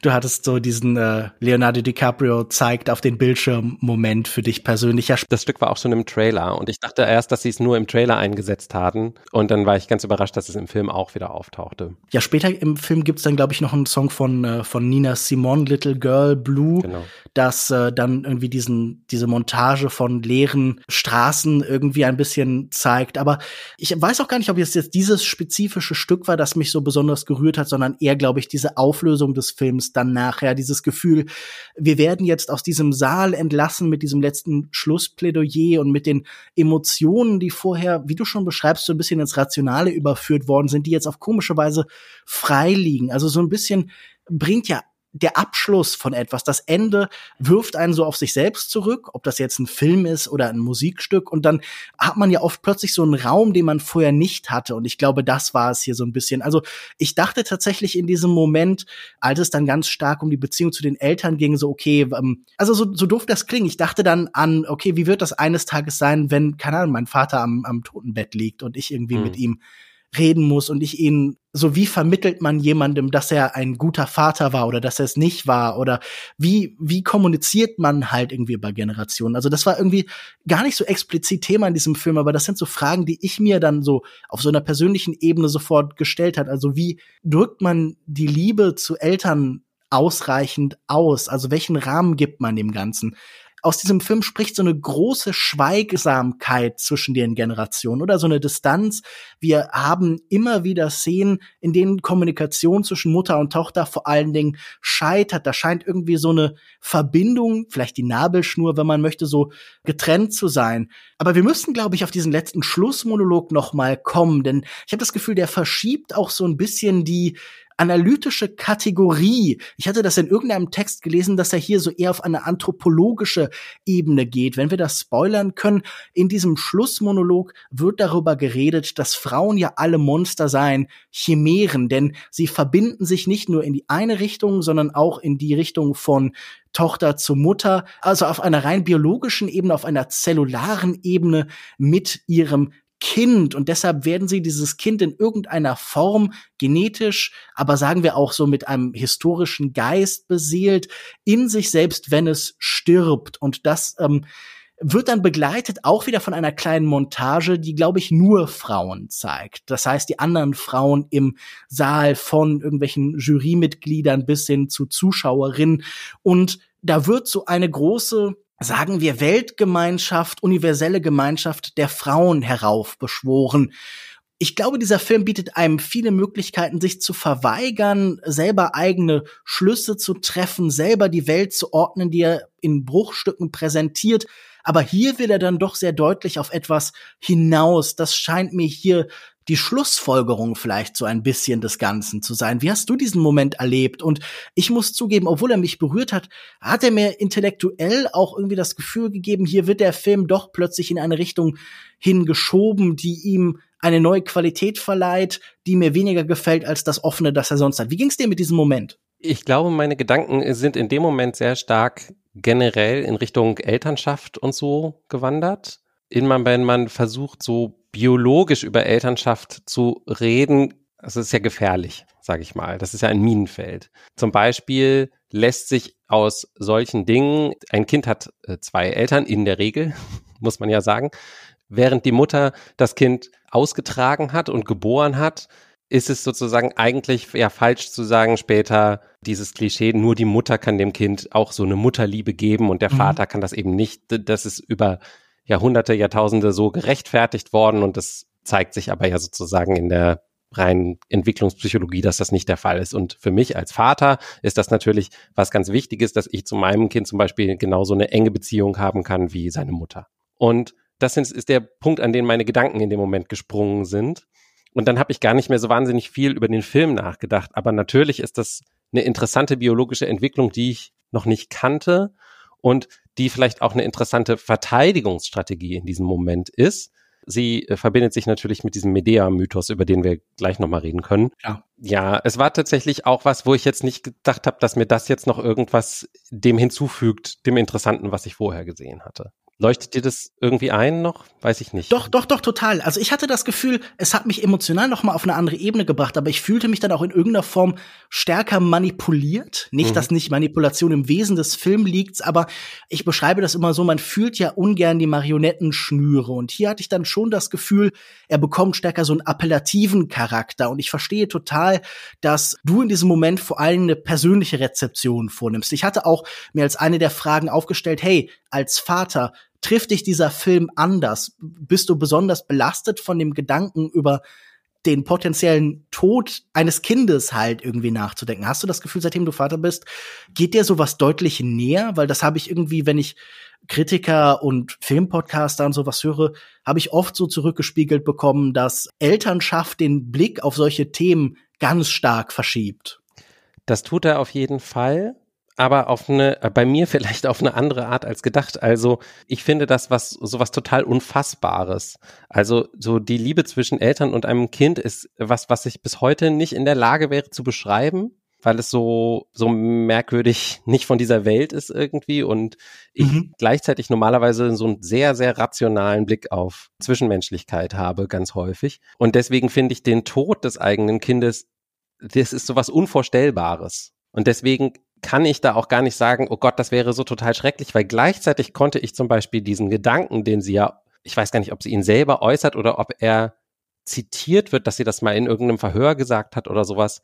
Du hattest so diesen äh, Leonardo DiCaprio zeigt auf den Bildschirm Moment für dich persönlich. Ja, das Stück war auch schon im Trailer und ich dachte erst, dass sie es nur im Trailer eingesetzt hatten und dann war ich ganz überrascht, dass es im Film auch wieder auftauchte. Ja, später im Film gibt's dann glaube ich noch einen Song von äh, von Nina Simone Little Girl Blue, genau. das äh, dann irgendwie diesen diese Montage von leeren Straßen irgendwie ein bisschen zeigt, aber ich weiß auch gar nicht, ob es jetzt dieses spezifische spezifische Stück war, das mich so besonders gerührt hat, sondern eher, glaube ich, diese Auflösung des Films dann nachher, dieses Gefühl, wir werden jetzt aus diesem Saal entlassen mit diesem letzten Schlussplädoyer und mit den Emotionen, die vorher, wie du schon beschreibst, so ein bisschen ins Rationale überführt worden sind, die jetzt auf komische Weise frei liegen. Also so ein bisschen bringt ja der Abschluss von etwas, das Ende wirft einen so auf sich selbst zurück, ob das jetzt ein Film ist oder ein Musikstück und dann hat man ja oft plötzlich so einen Raum, den man vorher nicht hatte und ich glaube, das war es hier so ein bisschen. Also ich dachte tatsächlich in diesem Moment, als es dann ganz stark um die Beziehung zu den Eltern ging, so okay, ähm, also so, so doof das klingt, ich dachte dann an, okay, wie wird das eines Tages sein, wenn, keine Ahnung, mein Vater am, am Totenbett liegt und ich irgendwie mhm. mit ihm reden muss und ich ihn, so wie vermittelt man jemandem, dass er ein guter Vater war oder dass er es nicht war oder wie, wie kommuniziert man halt irgendwie über Generationen. Also das war irgendwie gar nicht so explizit Thema in diesem Film, aber das sind so Fragen, die ich mir dann so auf so einer persönlichen Ebene sofort gestellt hat. Also wie drückt man die Liebe zu Eltern ausreichend aus? Also welchen Rahmen gibt man dem Ganzen? Aus diesem Film spricht so eine große Schweigsamkeit zwischen den Generationen oder so eine Distanz. Wir haben immer wieder Szenen, in denen Kommunikation zwischen Mutter und Tochter vor allen Dingen scheitert. Da scheint irgendwie so eine Verbindung, vielleicht die Nabelschnur, wenn man möchte, so getrennt zu sein. Aber wir müssen, glaube ich, auf diesen letzten Schlussmonolog noch mal kommen, denn ich habe das Gefühl, der verschiebt auch so ein bisschen die analytische Kategorie. Ich hatte das in irgendeinem Text gelesen, dass er hier so eher auf eine anthropologische Ebene geht. Wenn wir das spoilern können, in diesem Schlussmonolog wird darüber geredet, dass Frauen ja alle Monster seien, Chimären, denn sie verbinden sich nicht nur in die eine Richtung, sondern auch in die Richtung von Tochter zu Mutter, also auf einer rein biologischen Ebene, auf einer zellularen Ebene mit ihrem Kind und deshalb werden sie dieses Kind in irgendeiner Form genetisch, aber sagen wir auch so mit einem historischen Geist beseelt, in sich selbst, wenn es stirbt. Und das ähm, wird dann begleitet auch wieder von einer kleinen Montage, die, glaube ich, nur Frauen zeigt. Das heißt, die anderen Frauen im Saal von irgendwelchen Jurymitgliedern bis hin zu Zuschauerinnen. Und da wird so eine große sagen wir, Weltgemeinschaft, universelle Gemeinschaft der Frauen heraufbeschworen. Ich glaube, dieser Film bietet einem viele Möglichkeiten, sich zu verweigern, selber eigene Schlüsse zu treffen, selber die Welt zu ordnen, die er in Bruchstücken präsentiert. Aber hier will er dann doch sehr deutlich auf etwas hinaus. Das scheint mir hier die Schlussfolgerung vielleicht so ein bisschen des Ganzen zu sein. Wie hast du diesen Moment erlebt? Und ich muss zugeben, obwohl er mich berührt hat, hat er mir intellektuell auch irgendwie das Gefühl gegeben, hier wird der Film doch plötzlich in eine Richtung hingeschoben, die ihm eine neue Qualität verleiht, die mir weniger gefällt als das offene, das er sonst hat. Wie ging es dir mit diesem Moment? Ich glaube, meine Gedanken sind in dem Moment sehr stark generell in Richtung Elternschaft und so gewandert man, wenn man versucht, so biologisch über Elternschaft zu reden, das ist ja gefährlich, sage ich mal. Das ist ja ein Minenfeld. Zum Beispiel lässt sich aus solchen Dingen, ein Kind hat äh, zwei Eltern in der Regel, (laughs) muss man ja sagen, während die Mutter das Kind ausgetragen hat und geboren hat, ist es sozusagen eigentlich ja falsch zu sagen später dieses Klischee, nur die Mutter kann dem Kind auch so eine Mutterliebe geben und der mhm. Vater kann das eben nicht. Das ist über Jahrhunderte, Jahrtausende so gerechtfertigt worden und das zeigt sich aber ja sozusagen in der reinen Entwicklungspsychologie, dass das nicht der Fall ist. Und für mich als Vater ist das natürlich was ganz Wichtiges, dass ich zu meinem Kind zum Beispiel genauso eine enge Beziehung haben kann wie seine Mutter. Und das ist der Punkt, an den meine Gedanken in dem Moment gesprungen sind. Und dann habe ich gar nicht mehr so wahnsinnig viel über den Film nachgedacht. Aber natürlich ist das eine interessante biologische Entwicklung, die ich noch nicht kannte und die vielleicht auch eine interessante Verteidigungsstrategie in diesem Moment ist. Sie äh, verbindet sich natürlich mit diesem Medea-Mythos, über den wir gleich nochmal reden können. Ja. ja, es war tatsächlich auch was, wo ich jetzt nicht gedacht habe, dass mir das jetzt noch irgendwas dem hinzufügt, dem Interessanten, was ich vorher gesehen hatte. Leuchtet dir das irgendwie ein noch? Weiß ich nicht. Doch, doch, doch, total. Also ich hatte das Gefühl, es hat mich emotional noch mal auf eine andere Ebene gebracht, aber ich fühlte mich dann auch in irgendeiner Form stärker manipuliert. Nicht, mhm. dass nicht Manipulation im Wesen des Films liegt, aber ich beschreibe das immer so, man fühlt ja ungern die Marionettenschnüre. Und hier hatte ich dann schon das Gefühl, er bekommt stärker so einen appellativen Charakter. Und ich verstehe total, dass du in diesem Moment vor allem eine persönliche Rezeption vornimmst. Ich hatte auch mir als eine der Fragen aufgestellt, hey, als Vater, trifft dich dieser Film anders? Bist du besonders belastet von dem Gedanken über den potenziellen Tod eines Kindes halt irgendwie nachzudenken. Hast du das Gefühl, seitdem du Vater bist, geht dir sowas deutlich näher? Weil das habe ich irgendwie, wenn ich Kritiker und Filmpodcaster und sowas höre, habe ich oft so zurückgespiegelt bekommen, dass Elternschaft den Blick auf solche Themen ganz stark verschiebt. Das tut er auf jeden Fall aber auf eine, äh, bei mir (laughs) vielleicht auf eine andere Art als gedacht. Also ich finde das was, sowas total Unfassbares. Also so die Liebe zwischen Eltern und einem Kind ist was, was ich bis heute nicht in der Lage wäre zu beschreiben, weil es so, so merkwürdig (laughs) nicht von dieser Welt ist irgendwie und ich mhm. gleichzeitig normalerweise so einen sehr, sehr rationalen Blick auf Zwischenmenschlichkeit habe, ganz häufig. Und deswegen finde ich den Tod des eigenen Kindes, das ist sowas Unvorstellbares. Und deswegen kann ich da auch gar nicht sagen, oh Gott, das wäre so total schrecklich, weil gleichzeitig konnte ich zum Beispiel diesen Gedanken, den sie ja, ich weiß gar nicht, ob sie ihn selber äußert oder ob er zitiert wird, dass sie das mal in irgendeinem Verhör gesagt hat oder sowas,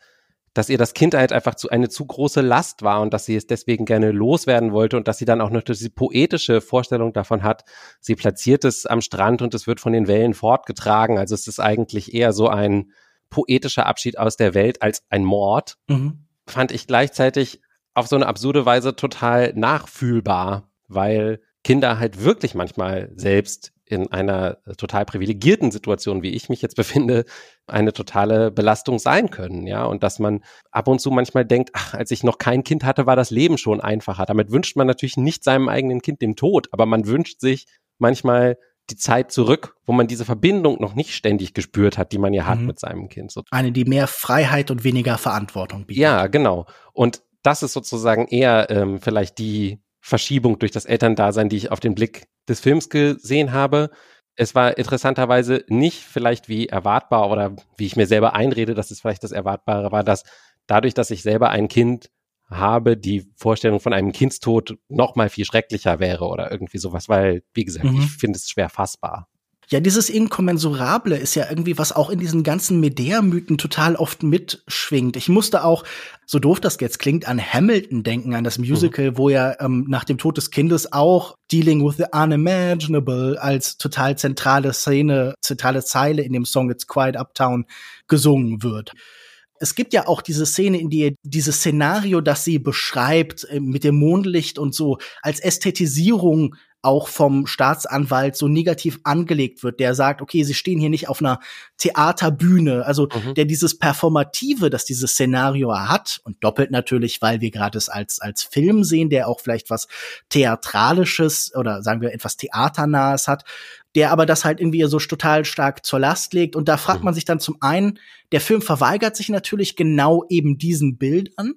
dass ihr das Kind halt einfach zu eine zu große Last war und dass sie es deswegen gerne loswerden wollte und dass sie dann auch noch diese poetische Vorstellung davon hat. Sie platziert es am Strand und es wird von den Wellen fortgetragen. Also es ist eigentlich eher so ein poetischer Abschied aus der Welt als ein Mord. Mhm. Fand ich gleichzeitig auf so eine absurde Weise total nachfühlbar, weil Kinder halt wirklich manchmal selbst in einer total privilegierten Situation, wie ich mich jetzt (laughs) befinde, eine totale Belastung sein können, ja, und dass man ab und zu manchmal denkt, ach, als ich noch kein Kind hatte, war das Leben schon einfacher. Damit wünscht man natürlich nicht seinem eigenen Kind den Tod, aber man wünscht sich manchmal die Zeit zurück, wo man diese Verbindung noch nicht ständig gespürt hat, die man ja hat mhm. mit seinem Kind. Eine, die mehr Freiheit und weniger Verantwortung bietet. Ja, genau. Und das ist sozusagen eher ähm, vielleicht die Verschiebung durch das Elterndasein, die ich auf den Blick des Films gesehen habe. Es war interessanterweise nicht vielleicht wie erwartbar oder wie ich mir selber einrede, dass es vielleicht das Erwartbare war, dass dadurch, dass ich selber ein Kind habe, die Vorstellung von einem Kindstod noch mal viel schrecklicher wäre oder irgendwie sowas, weil, wie gesagt, mhm. ich finde es schwer fassbar. Ja, dieses Inkommensurable ist ja irgendwie, was auch in diesen ganzen Medea-Mythen total oft mitschwingt. Ich musste auch, so doof das jetzt klingt, an Hamilton denken, an das Musical, mhm. wo ja ähm, nach dem Tod des Kindes auch Dealing with the Unimaginable als total zentrale Szene, zentrale Zeile in dem Song It's Quiet Uptown gesungen wird es gibt ja auch diese Szene, in die dieses Szenario, das sie beschreibt, äh, mit dem Mondlicht und so, als Ästhetisierung auch vom Staatsanwalt so negativ angelegt wird, der sagt, okay, sie stehen hier nicht auf einer Theaterbühne, also mhm. der dieses Performative, das dieses Szenario hat und doppelt natürlich, weil wir gerade es als als Film sehen, der auch vielleicht was theatralisches oder sagen wir etwas theaternahes hat, der aber das halt irgendwie so total stark zur Last legt und da fragt mhm. man sich dann zum einen, der Film verweigert sich natürlich genau eben diesen Bildern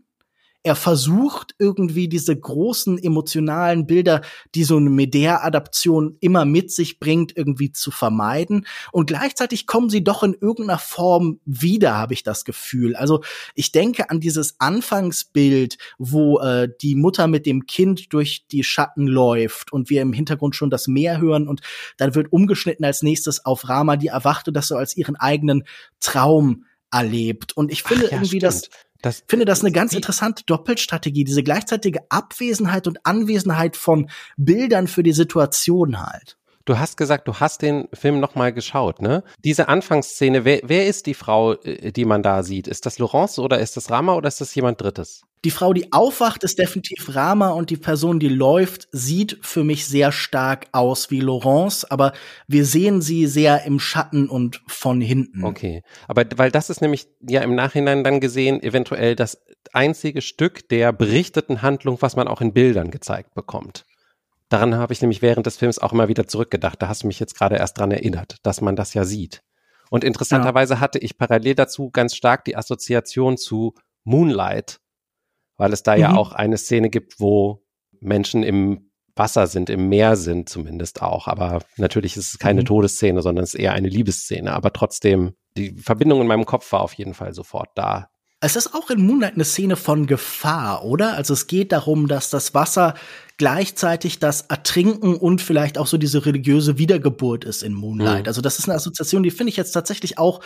er versucht irgendwie diese großen emotionalen Bilder, die so eine Medea-Adaption immer mit sich bringt, irgendwie zu vermeiden. Und gleichzeitig kommen sie doch in irgendeiner Form wieder, habe ich das Gefühl. Also ich denke an dieses Anfangsbild, wo äh, die Mutter mit dem Kind durch die Schatten läuft und wir im Hintergrund schon das Meer hören und dann wird umgeschnitten als nächstes auf Rama, die erwachte das so als ihren eigenen Traum erlebt. Und ich finde ja, irgendwie, dass das finde das eine ganz interessante Doppelstrategie, diese gleichzeitige Abwesenheit und Anwesenheit von Bildern für die Situation halt. Du hast gesagt, du hast den Film nochmal geschaut, ne? Diese Anfangsszene, wer, wer ist die Frau, äh, die man da sieht? Ist das Laurence oder ist das Rama oder ist das jemand Drittes? Die Frau, die aufwacht, ist definitiv Rama und die Person, die läuft, sieht für mich sehr stark aus wie Laurence, aber wir sehen sie sehr im Schatten und von hinten. Okay, aber weil das ist nämlich ja im Nachhinein dann gesehen eventuell das einzige Stück der berichteten Handlung, was man auch in Bildern gezeigt bekommt. Daran habe ich nämlich während des Films auch immer wieder zurückgedacht. Da hast du mich jetzt gerade erst dran erinnert, dass man das ja sieht. Und interessanterweise ja. hatte ich parallel dazu ganz stark die Assoziation zu Moonlight, weil es da mhm. ja auch eine Szene gibt, wo Menschen im Wasser sind, im Meer sind zumindest auch. Aber natürlich ist es keine mhm. Todesszene, sondern es ist eher eine Liebesszene. Aber trotzdem, die Verbindung in meinem Kopf war auf jeden Fall sofort da. Es ist auch in Moonlight eine Szene von Gefahr, oder? Also es geht darum, dass das Wasser gleichzeitig das Ertrinken und vielleicht auch so diese religiöse Wiedergeburt ist in Moonlight. Mhm. Also das ist eine Assoziation, die finde ich jetzt tatsächlich auch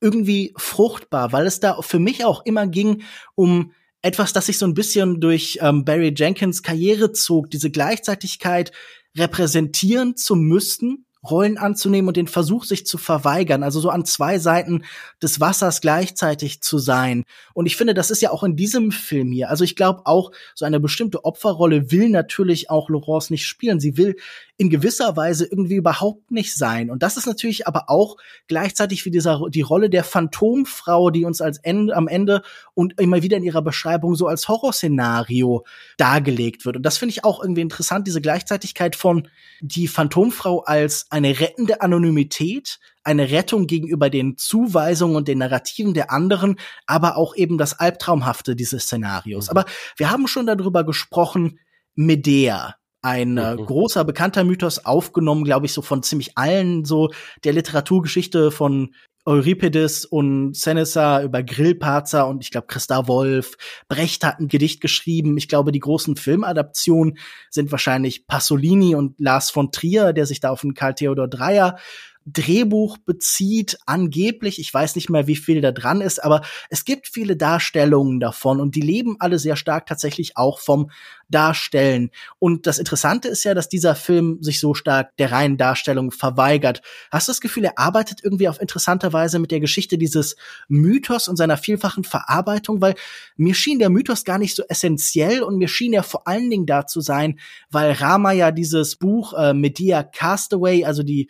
irgendwie fruchtbar, weil es da für mich auch immer ging um etwas, das sich so ein bisschen durch ähm, Barry Jenkins Karriere zog, diese Gleichzeitigkeit repräsentieren zu müssen, Rollen anzunehmen und den Versuch, sich zu verweigern, also so an zwei Seiten des Wassers gleichzeitig zu sein. Und ich finde, das ist ja auch in diesem Film hier. Also ich glaube auch, so eine bestimmte Opferrolle will natürlich auch Laurence nicht spielen. Sie will in gewisser Weise irgendwie überhaupt nicht sein. Und das ist natürlich aber auch gleichzeitig wie dieser, die Rolle der Phantomfrau, die uns als Ende, am Ende und immer wieder in ihrer Beschreibung so als Horrorszenario dargelegt wird. Und das finde ich auch irgendwie interessant, diese Gleichzeitigkeit von die Phantomfrau als eine rettende Anonymität, eine Rettung gegenüber den Zuweisungen und den Narrativen der anderen, aber auch eben das Albtraumhafte dieses Szenarios. Mhm. Aber wir haben schon darüber gesprochen, Medea, ein äh, mhm. großer bekannter Mythos aufgenommen, glaube ich, so von ziemlich allen so der Literaturgeschichte von Euripides und Seneca über Grillparzer und ich glaube Christa Wolf. Brecht hat ein Gedicht geschrieben. Ich glaube, die großen Filmadaptionen sind wahrscheinlich Pasolini und Lars von Trier, der sich da auf den Karl Theodor Dreyer Drehbuch bezieht, angeblich. Ich weiß nicht mehr, wie viel da dran ist, aber es gibt viele Darstellungen davon und die leben alle sehr stark tatsächlich auch vom Darstellen. Und das Interessante ist ja, dass dieser Film sich so stark der reinen Darstellung verweigert. Hast du das Gefühl, er arbeitet irgendwie auf interessante Weise mit der Geschichte dieses Mythos und seiner vielfachen Verarbeitung? Weil mir schien der Mythos gar nicht so essentiell und mir schien er vor allen Dingen da zu sein, weil Rama ja dieses Buch äh, Medea Castaway, also die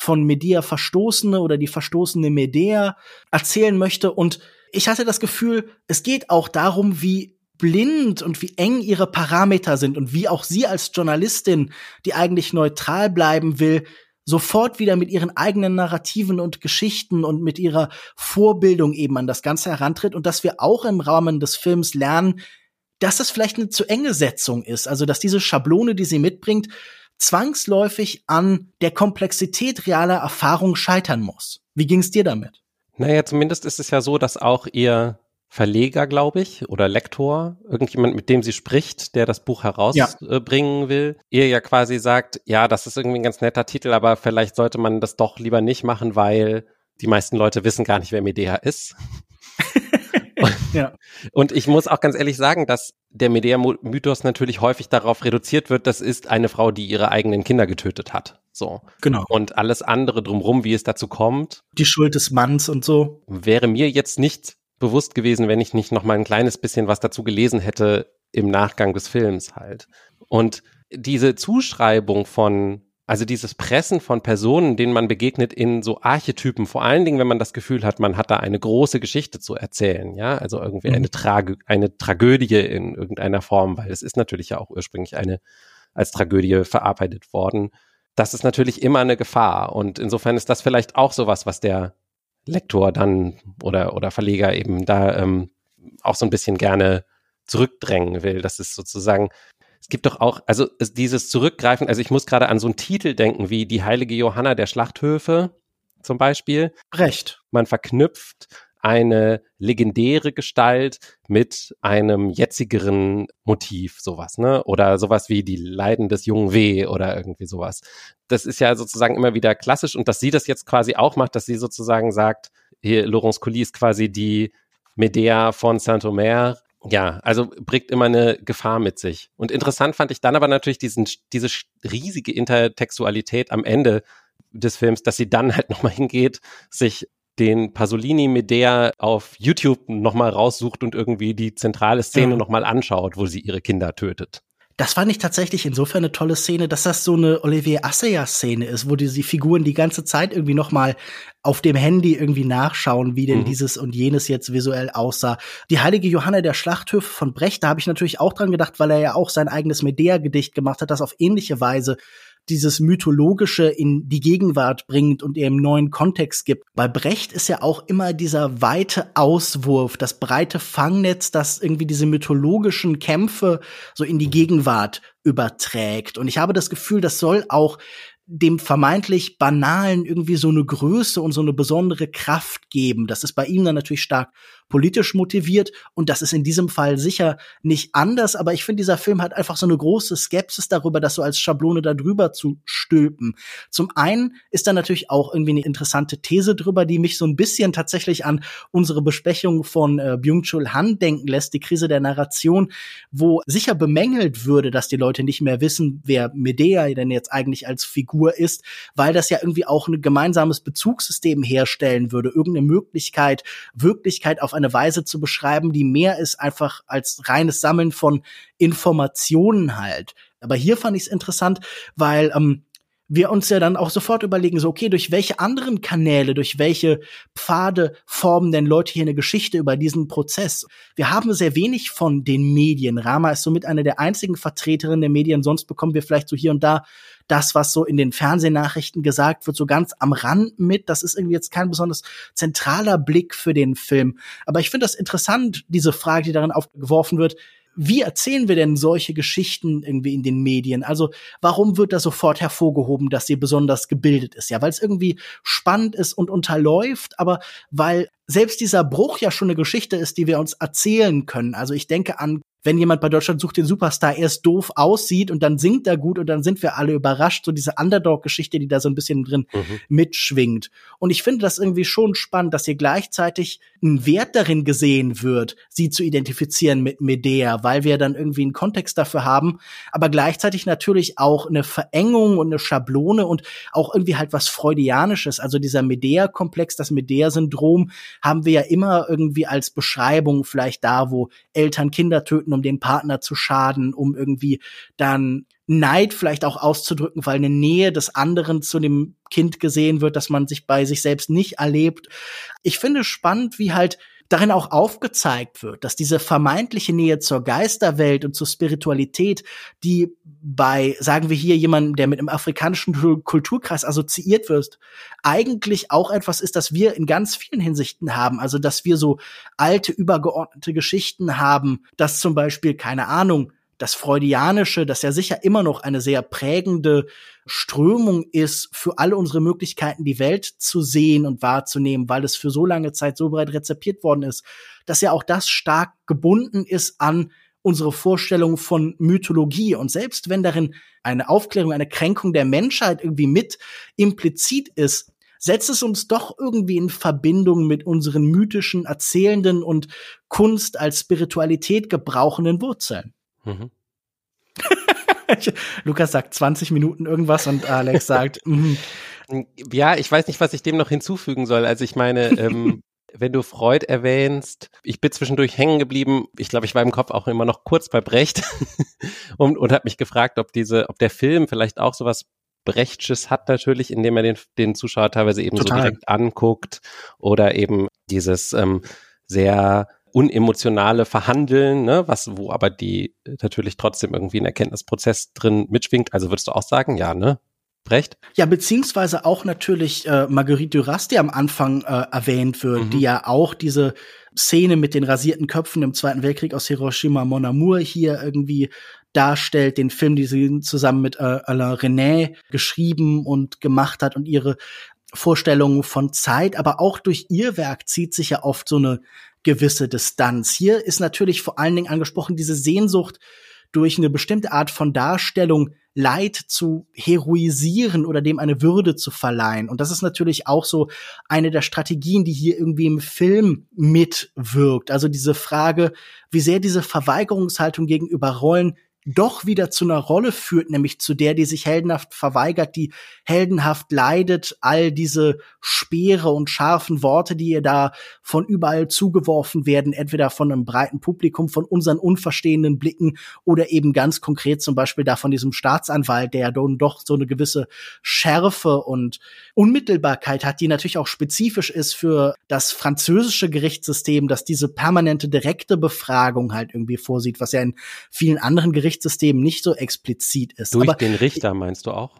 von Medea Verstoßene oder die verstoßene Medea erzählen möchte. Und ich hatte das Gefühl, es geht auch darum, wie blind und wie eng ihre Parameter sind und wie auch sie als Journalistin, die eigentlich neutral bleiben will, sofort wieder mit ihren eigenen Narrativen und Geschichten und mit ihrer Vorbildung eben an das Ganze herantritt und dass wir auch im Rahmen des Films lernen, dass das vielleicht eine zu enge Setzung ist, also dass diese Schablone, die sie mitbringt, zwangsläufig an der Komplexität realer Erfahrung scheitern muss. Wie ging es dir damit? Naja, zumindest ist es ja so, dass auch ihr Verleger, glaube ich, oder Lektor, irgendjemand, mit dem sie spricht, der das Buch herausbringen ja. will, ihr ja quasi sagt, ja, das ist irgendwie ein ganz netter Titel, aber vielleicht sollte man das doch lieber nicht machen, weil die meisten Leute wissen gar nicht, wer Medea ist. (laughs) ja. Und ich muss auch ganz ehrlich sagen, dass der Medea-Mythos natürlich häufig darauf reduziert wird, das ist eine Frau, die ihre eigenen Kinder getötet hat. So. Genau. Und alles andere drumrum, wie es dazu kommt. Die Schuld des Manns und so. Wäre mir jetzt nicht bewusst gewesen, wenn ich nicht noch mal ein kleines bisschen was dazu gelesen hätte im Nachgang des Films halt. Und diese Zuschreibung von also dieses Pressen von Personen, denen man begegnet in so Archetypen, vor allen Dingen, wenn man das Gefühl hat, man hat da eine große Geschichte zu erzählen, ja, also irgendwie mhm. eine, Trage eine Tragödie in irgendeiner Form, weil es ist natürlich ja auch ursprünglich eine als Tragödie verarbeitet worden. Das ist natürlich immer eine Gefahr und insofern ist das vielleicht auch sowas, was der Lektor dann oder oder Verleger eben da ähm, auch so ein bisschen gerne zurückdrängen will. Das ist sozusagen es gibt doch auch, also dieses Zurückgreifen, also ich muss gerade an so einen Titel denken, wie die heilige Johanna der Schlachthöfe zum Beispiel. Recht. Man verknüpft eine legendäre Gestalt mit einem jetzigeren Motiv, sowas, ne? Oder sowas wie die Leiden des jungen W oder irgendwie sowas. Das ist ja sozusagen immer wieder klassisch und dass sie das jetzt quasi auch macht, dass sie sozusagen sagt, hier Laurence Colli ist quasi die Medea von Saint-Omer. Ja, also bringt immer eine Gefahr mit sich. Und interessant fand ich dann aber natürlich diesen, diese riesige Intertextualität am Ende des Films, dass sie dann halt (laughs) nochmal hingeht, sich den Pasolini Medea auf YouTube nochmal raussucht und irgendwie die zentrale Szene ja. nochmal anschaut, wo sie ihre Kinder tötet. Das fand ich tatsächlich insofern eine tolle Szene, dass das so eine Olivier Assayas-Szene ist, wo diese Figuren die ganze Zeit irgendwie noch mal auf dem Handy irgendwie nachschauen, wie denn mhm. dieses und jenes jetzt visuell aussah. Die heilige Johanna der Schlachthöfe von Brecht, da habe ich natürlich auch dran gedacht, weil er ja auch sein eigenes Medea-Gedicht gemacht hat, das auf ähnliche Weise dieses Mythologische in die Gegenwart bringt und ihr im neuen Kontext gibt. Bei Brecht ist ja auch immer dieser weite Auswurf, das breite Fangnetz, das irgendwie diese mythologischen Kämpfe so in die Gegenwart überträgt. Und ich habe das Gefühl, das soll auch dem vermeintlich Banalen irgendwie so eine Größe und so eine besondere Kraft geben. Das ist bei ihm dann natürlich stark politisch motiviert und das ist in diesem Fall sicher nicht anders, aber ich finde, dieser Film hat einfach so eine große Skepsis darüber, das so als Schablone da drüber zu stülpen. Zum einen ist da natürlich auch irgendwie eine interessante These drüber, die mich so ein bisschen tatsächlich an unsere Besprechung von äh, Byung-Chul Han denken lässt, die Krise der Narration, wo sicher bemängelt würde, dass die Leute nicht mehr wissen, wer Medea denn jetzt eigentlich als Figur ist, weil das ja irgendwie auch ein gemeinsames Bezugssystem herstellen würde, irgendeine Möglichkeit, Wirklichkeit auf eine Weise zu beschreiben, die mehr ist einfach als reines Sammeln von Informationen halt. Aber hier fand ich es interessant, weil ähm, wir uns ja dann auch sofort überlegen, so, okay, durch welche anderen Kanäle, durch welche Pfade formen denn Leute hier eine Geschichte über diesen Prozess? Wir haben sehr wenig von den Medien. Rama ist somit eine der einzigen Vertreterinnen der Medien. Sonst bekommen wir vielleicht so hier und da das, was so in den Fernsehnachrichten gesagt wird, so ganz am Rand mit. Das ist irgendwie jetzt kein besonders zentraler Blick für den Film. Aber ich finde das interessant, diese Frage, die darin aufgeworfen wird wie erzählen wir denn solche Geschichten irgendwie in den Medien? Also warum wird da sofort hervorgehoben, dass sie besonders gebildet ist? Ja, weil es irgendwie spannend ist und unterläuft, aber weil selbst dieser Bruch ja schon eine Geschichte ist, die wir uns erzählen können. Also ich denke an wenn jemand bei Deutschland sucht den Superstar erst doof aussieht und dann singt er gut und dann sind wir alle überrascht, so diese Underdog-Geschichte, die da so ein bisschen drin mhm. mitschwingt. Und ich finde das irgendwie schon spannend, dass hier gleichzeitig ein Wert darin gesehen wird, sie zu identifizieren mit Medea, weil wir dann irgendwie einen Kontext dafür haben, aber gleichzeitig natürlich auch eine Verengung und eine Schablone und auch irgendwie halt was Freudianisches. Also dieser Medea-Komplex, das Medea-Syndrom haben wir ja immer irgendwie als Beschreibung vielleicht da, wo Eltern Kinder töten, um dem Partner zu schaden, um irgendwie dann Neid vielleicht auch auszudrücken, weil eine Nähe des anderen zu dem Kind gesehen wird, dass man sich bei sich selbst nicht erlebt. Ich finde spannend, wie halt darin auch aufgezeigt wird, dass diese vermeintliche Nähe zur Geisterwelt und zur Spiritualität, die bei, sagen wir hier, jemandem, der mit einem afrikanischen Kulturkreis assoziiert wird, eigentlich auch etwas ist, das wir in ganz vielen Hinsichten haben. Also, dass wir so alte, übergeordnete Geschichten haben, dass zum Beispiel, keine Ahnung, das Freudianische, das ja sicher immer noch eine sehr prägende Strömung ist, für alle unsere Möglichkeiten die Welt zu sehen und wahrzunehmen, weil es für so lange Zeit so breit rezipiert worden ist, dass ja auch das stark gebunden ist an unsere Vorstellung von Mythologie. Und selbst wenn darin eine Aufklärung, eine Kränkung der Menschheit irgendwie mit implizit ist, setzt es uns doch irgendwie in Verbindung mit unseren mythischen, erzählenden und Kunst als Spiritualität gebrauchenden Wurzeln. Mhm. (laughs) Lukas sagt 20 Minuten irgendwas und Alex sagt, (laughs) mm. ja, ich weiß nicht, was ich dem noch hinzufügen soll. Also ich meine, ähm, (laughs) wenn du Freud erwähnst, ich bin zwischendurch hängen geblieben. Ich glaube, ich war im Kopf auch immer noch kurz bei Brecht und, und habe mich gefragt, ob diese, ob der Film vielleicht auch sowas Brechtsches hat natürlich, indem er den, den Zuschauer teilweise eben Total. so direkt anguckt oder eben dieses ähm, sehr unemotionale Verhandeln, ne, was, wo aber die natürlich trotzdem irgendwie ein Erkenntnisprozess drin mitschwingt. Also würdest du auch sagen, ja, ne? Brecht? Ja, beziehungsweise auch natürlich äh, Marguerite Duras, die am Anfang äh, erwähnt wird, mhm. die ja auch diese Szene mit den rasierten Köpfen im Zweiten Weltkrieg aus Hiroshima Mon Amour hier irgendwie darstellt, den Film, die sie zusammen mit äh, Alain René geschrieben und gemacht hat und ihre Vorstellungen von Zeit, aber auch durch ihr Werk zieht sich ja oft so eine gewisse Distanz. Hier ist natürlich vor allen Dingen angesprochen diese Sehnsucht durch eine bestimmte Art von Darstellung Leid zu heroisieren oder dem eine Würde zu verleihen. Und das ist natürlich auch so eine der Strategien, die hier irgendwie im Film mitwirkt. Also diese Frage, wie sehr diese Verweigerungshaltung gegenüber Rollen doch wieder zu einer Rolle führt, nämlich zu der, die sich heldenhaft verweigert, die heldenhaft leidet, all diese Speere und scharfen Worte, die ihr da von überall zugeworfen werden, entweder von einem breiten Publikum, von unseren unverstehenden Blicken oder eben ganz konkret zum Beispiel da von diesem Staatsanwalt, der dann doch so eine gewisse Schärfe und Unmittelbarkeit hat, die natürlich auch spezifisch ist für das französische Gerichtssystem, dass diese permanente direkte Befragung halt irgendwie vorsieht, was ja in vielen anderen Gerichtssystem Gerichtssystem nicht so explizit ist. Durch Aber den Richter meinst du auch?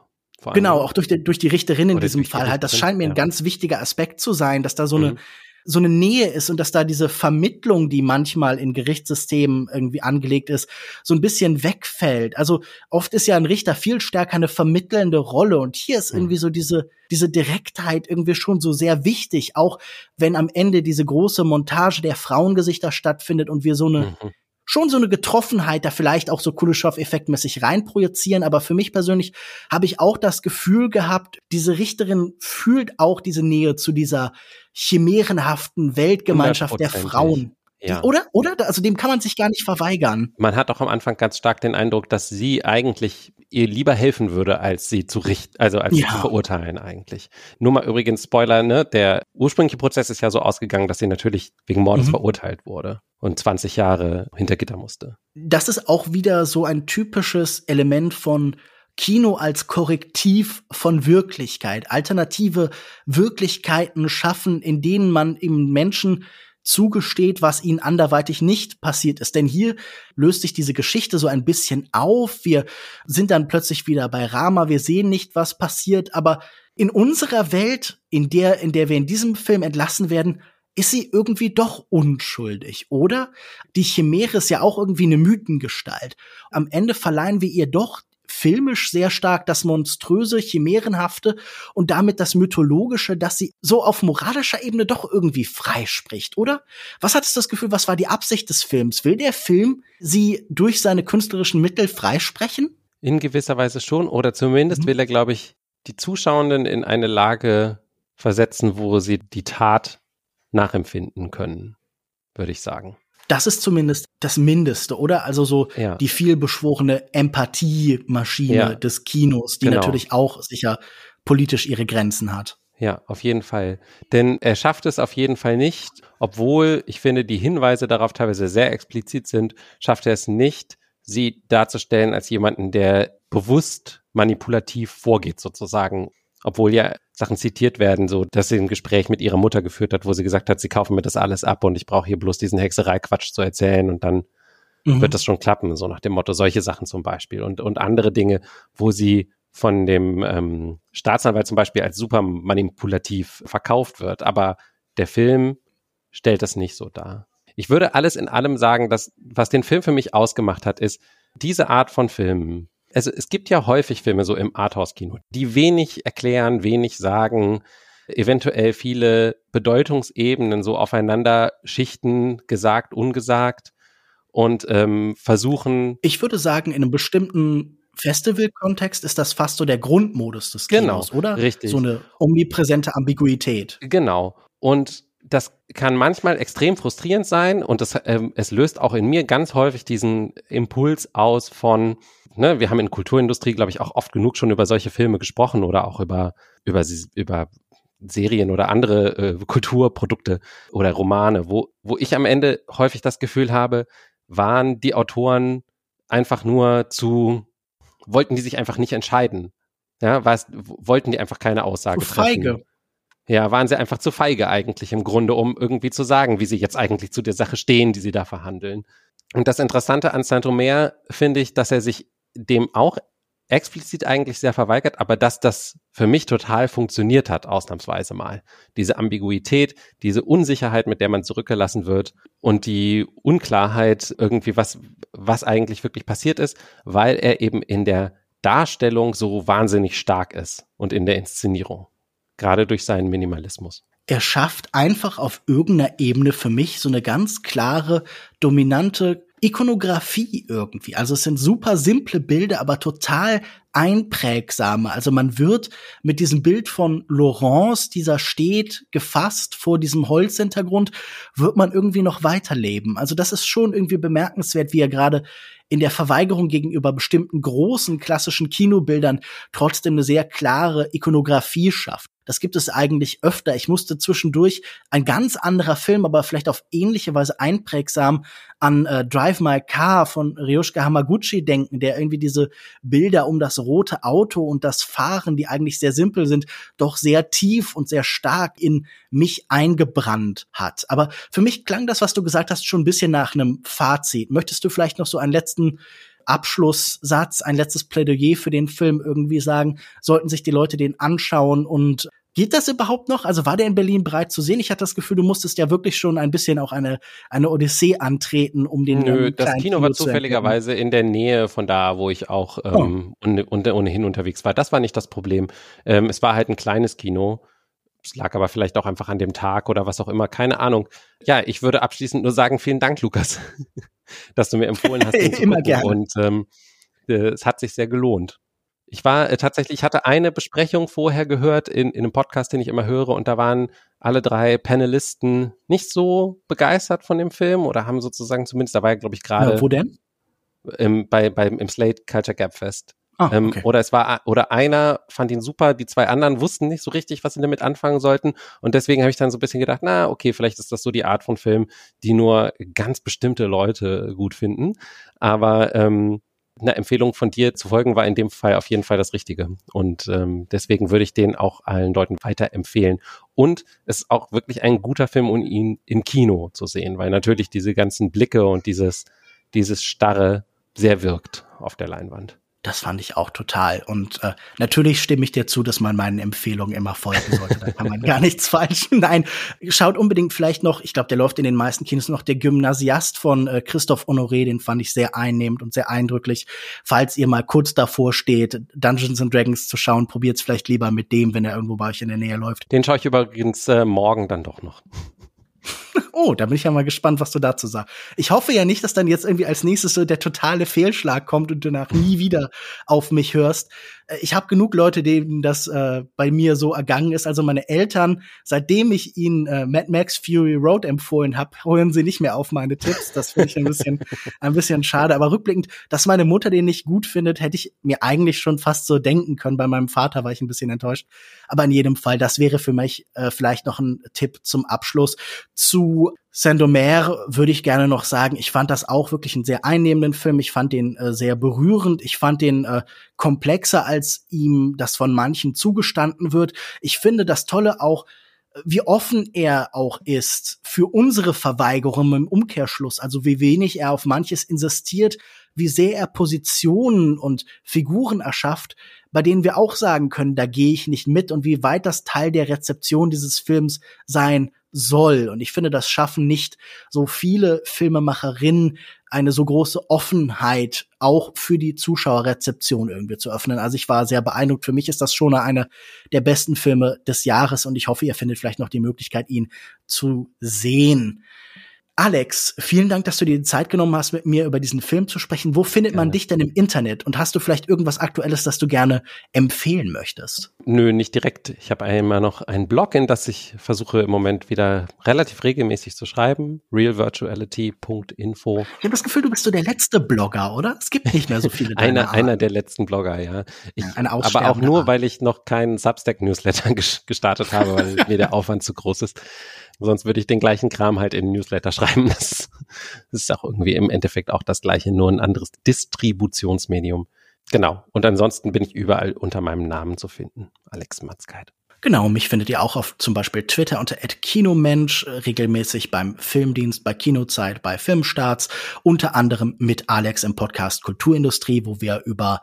Genau, auch durch, die, durch die Richterin in diesem Fall halt. Das scheint mir ja. ein ganz wichtiger Aspekt zu sein, dass da so mhm. eine so eine Nähe ist und dass da diese Vermittlung, die manchmal in Gerichtssystemen irgendwie angelegt ist, so ein bisschen wegfällt. Also oft ist ja ein Richter viel stärker eine vermittelnde Rolle und hier ist mhm. irgendwie so diese diese Direktheit irgendwie schon so sehr wichtig, auch wenn am Ende diese große Montage der Frauengesichter stattfindet und wir so eine mhm schon so eine Getroffenheit da vielleicht auch so Kuleshov-effektmäßig reinprojizieren. Aber für mich persönlich habe ich auch das Gefühl gehabt, diese Richterin fühlt auch diese Nähe zu dieser chimärenhaften Weltgemeinschaft der Frauen. Ja. oder? Oder? Also dem kann man sich gar nicht verweigern. Man hat auch am Anfang ganz stark den Eindruck, dass sie eigentlich ihr lieber helfen würde, als sie zu richten, also als ja. sie zu verurteilen eigentlich. Nur mal übrigens Spoiler, ne? Der ursprüngliche Prozess ist ja so ausgegangen, dass sie natürlich wegen Mordes mhm. verurteilt wurde und 20 Jahre hinter Gitter musste. Das ist auch wieder so ein typisches Element von Kino als Korrektiv von Wirklichkeit, alternative Wirklichkeiten schaffen, in denen man im Menschen zugesteht, was ihnen anderweitig nicht passiert ist. Denn hier löst sich diese Geschichte so ein bisschen auf. Wir sind dann plötzlich wieder bei Rama. Wir sehen nicht, was passiert. Aber in unserer Welt, in der, in der wir in diesem Film entlassen werden, ist sie irgendwie doch unschuldig, oder? Die Chimäre ist ja auch irgendwie eine Mythengestalt. Am Ende verleihen wir ihr doch filmisch sehr stark das Monströse, Chimärenhafte und damit das Mythologische, dass sie so auf moralischer Ebene doch irgendwie freispricht, oder? Was hattest du das Gefühl, was war die Absicht des Films? Will der Film sie durch seine künstlerischen Mittel freisprechen? In gewisser Weise schon, oder zumindest mhm. will er, glaube ich, die Zuschauenden in eine Lage versetzen, wo sie die Tat nachempfinden können, würde ich sagen. Das ist zumindest das Mindeste, oder? Also so ja. die vielbeschworene Empathiemaschine ja. des Kinos, die genau. natürlich auch sicher politisch ihre Grenzen hat. Ja, auf jeden Fall. Denn er schafft es auf jeden Fall nicht, obwohl ich finde, die Hinweise darauf teilweise sehr explizit sind, schafft er es nicht, sie darzustellen als jemanden, der bewusst manipulativ vorgeht, sozusagen. Obwohl ja Sachen zitiert werden, so dass sie ein Gespräch mit ihrer Mutter geführt hat, wo sie gesagt hat, sie kaufen mir das alles ab und ich brauche hier bloß diesen Hexerei-Quatsch zu erzählen und dann mhm. wird das schon klappen, so nach dem Motto, solche Sachen zum Beispiel und, und andere Dinge, wo sie von dem ähm, Staatsanwalt zum Beispiel als super manipulativ verkauft wird, aber der Film stellt das nicht so dar. Ich würde alles in allem sagen, dass was den Film für mich ausgemacht hat, ist diese Art von Filmen, also es gibt ja häufig Filme so im Arthouse-Kino, die wenig erklären, wenig sagen, eventuell viele Bedeutungsebenen so aufeinander schichten, gesagt, ungesagt und ähm, versuchen. Ich würde sagen, in einem bestimmten Festival-Kontext ist das fast so der Grundmodus des Kinos, genau, oder? Richtig. So eine omnipräsente Ambiguität. Genau. Und das kann manchmal extrem frustrierend sein und das, ähm, es löst auch in mir ganz häufig diesen Impuls aus von, ne, wir haben in Kulturindustrie, glaube ich, auch oft genug schon über solche Filme gesprochen oder auch über, über, über Serien oder andere äh, Kulturprodukte oder Romane, wo, wo ich am Ende häufig das Gefühl habe, waren die Autoren einfach nur zu, wollten die sich einfach nicht entscheiden. Ja, was, wollten die einfach keine Aussage zu treffen. Feige. Ja, waren sie einfach zu feige eigentlich im Grunde, um irgendwie zu sagen, wie sie jetzt eigentlich zu der Sache stehen, die sie da verhandeln. Und das Interessante an Saint-Omer finde ich, dass er sich dem auch explizit eigentlich sehr verweigert, aber dass das für mich total funktioniert hat, ausnahmsweise mal. Diese Ambiguität, diese Unsicherheit, mit der man zurückgelassen wird und die Unklarheit irgendwie, was, was eigentlich wirklich passiert ist, weil er eben in der Darstellung so wahnsinnig stark ist und in der Inszenierung. Gerade durch seinen Minimalismus er schafft einfach auf irgendeiner Ebene für mich so eine ganz klare, dominante Ikonografie irgendwie. Also es sind super simple Bilder, aber total einprägsame. Also man wird mit diesem Bild von Laurence, dieser steht gefasst vor diesem Holzhintergrund, wird man irgendwie noch weiterleben. Also das ist schon irgendwie bemerkenswert, wie er gerade in der Verweigerung gegenüber bestimmten großen klassischen Kinobildern trotzdem eine sehr klare Ikonografie schafft. Das gibt es eigentlich öfter. Ich musste zwischendurch ein ganz anderer Film, aber vielleicht auf ähnliche Weise einprägsam an äh, Drive My Car von Ryosuke Hamaguchi denken, der irgendwie diese Bilder um das rote Auto und das Fahren, die eigentlich sehr simpel sind, doch sehr tief und sehr stark in mich eingebrannt hat. Aber für mich klang das, was du gesagt hast, schon ein bisschen nach einem Fazit. Möchtest du vielleicht noch so einen letzten Abschlusssatz, ein letztes Plädoyer für den Film irgendwie sagen, sollten sich die Leute den anschauen und Geht das überhaupt noch? Also war der in Berlin bereit zu sehen? Ich hatte das Gefühl, du musstest ja wirklich schon ein bisschen auch eine, eine Odyssee antreten, um den Nö, das Kino, Kino war zufälligerweise in der Nähe von da, wo ich auch oh. ähm, oh. ohnehin unterwegs war. Das war nicht das Problem. Ähm, es war halt ein kleines Kino. Es lag aber vielleicht auch einfach an dem Tag oder was auch immer, keine Ahnung. Ja, ich würde abschließend nur sagen, vielen Dank, Lukas, (laughs) dass du mir empfohlen hast. (laughs) Immer gerne. Und ähm, äh, es hat sich sehr gelohnt. Ich war äh, tatsächlich, ich hatte eine Besprechung vorher gehört in, in einem Podcast, den ich immer höre, und da waren alle drei Panelisten nicht so begeistert von dem Film oder haben sozusagen zumindest, da war ja, glaube ich, gerade. Ja, wo denn? Im, bei, beim, im Slate Culture Gap Fest. Ah, ähm, okay. oder es war, oder einer fand ihn super, die zwei anderen wussten nicht so richtig, was sie damit anfangen sollten. Und deswegen habe ich dann so ein bisschen gedacht, na, okay, vielleicht ist das so die Art von Film, die nur ganz bestimmte Leute gut finden. Aber ähm, einer Empfehlung von dir zu folgen war in dem Fall auf jeden Fall das Richtige. Und ähm, deswegen würde ich den auch allen Leuten weiterempfehlen. Und es ist auch wirklich ein guter Film, um ihn im Kino zu sehen, weil natürlich diese ganzen Blicke und dieses, dieses Starre sehr wirkt auf der Leinwand. Das fand ich auch total. Und äh, natürlich stimme ich dir zu, dass man meinen Empfehlungen immer folgen sollte. Da kann man gar nichts (laughs) falsch. Nein, schaut unbedingt vielleicht noch, ich glaube, der läuft in den meisten Kinos noch, der Gymnasiast von äh, Christoph Honoré, den fand ich sehr einnehmend und sehr eindrücklich. Falls ihr mal kurz davor steht, Dungeons and Dragons zu schauen, probiert es vielleicht lieber mit dem, wenn er irgendwo bei euch in der Nähe läuft. Den schaue ich übrigens äh, morgen dann doch noch. Oh, da bin ich ja mal gespannt, was du dazu sagst. Ich hoffe ja nicht, dass dann jetzt irgendwie als nächstes so der totale Fehlschlag kommt und du danach nie wieder auf mich hörst. Äh, ich habe genug Leute, denen das äh, bei mir so ergangen ist. Also meine Eltern, seitdem ich ihnen äh, Mad Max Fury Road empfohlen habe, (laughs) hören sie nicht mehr auf meine Tipps. Das finde ich ein bisschen, (laughs) ein bisschen schade. Aber rückblickend, dass meine Mutter den nicht gut findet, hätte ich mir eigentlich schon fast so denken können. Bei meinem Vater war ich ein bisschen enttäuscht. Aber in jedem Fall, das wäre für mich äh, vielleicht noch ein Tipp zum Abschluss. Zu Saint-Omer würde ich gerne noch sagen, ich fand das auch wirklich einen sehr einnehmenden Film. Ich fand den äh, sehr berührend. Ich fand den äh, komplexer, als ihm das von manchen zugestanden wird. Ich finde das Tolle auch, wie offen er auch ist für unsere Verweigerung im Umkehrschluss, also wie wenig er auf manches insistiert, wie sehr er Positionen und Figuren erschafft, bei denen wir auch sagen können, da gehe ich nicht mit und wie weit das Teil der Rezeption dieses Films sein soll. Und ich finde, das schaffen nicht so viele Filmemacherinnen, eine so große Offenheit auch für die Zuschauerrezeption irgendwie zu öffnen. Also ich war sehr beeindruckt. Für mich ist das schon einer der besten Filme des Jahres und ich hoffe, ihr findet vielleicht noch die Möglichkeit, ihn zu sehen. Alex, vielen Dank, dass du dir die Zeit genommen hast, mit mir über diesen Film zu sprechen. Wo findet gerne. man dich denn im Internet? Und hast du vielleicht irgendwas Aktuelles, das du gerne empfehlen möchtest? Nö, nicht direkt. Ich habe immer noch ein Blog, in das ich versuche im Moment wieder relativ regelmäßig zu schreiben. realvirtuality.info. Ich habe das Gefühl, du bist so der letzte Blogger, oder? Es gibt nicht mehr so viele. (laughs) einer, einer der letzten Blogger, ja. Ich, ja aber auch nur, weil ich noch keinen Substack-Newsletter (laughs) gestartet habe, weil (laughs) mir der Aufwand zu groß ist. Sonst würde ich den gleichen Kram halt in Newsletter (laughs) schreiben. Das, das ist auch irgendwie im Endeffekt auch das gleiche, nur ein anderes Distributionsmedium. Genau. Und ansonsten bin ich überall unter meinem Namen zu finden. Alex Matzkeit. Genau, mich findet ihr auch auf zum Beispiel Twitter unter @kinomensch regelmäßig beim Filmdienst, bei Kinozeit, bei Filmstarts, unter anderem mit Alex im Podcast Kulturindustrie, wo wir über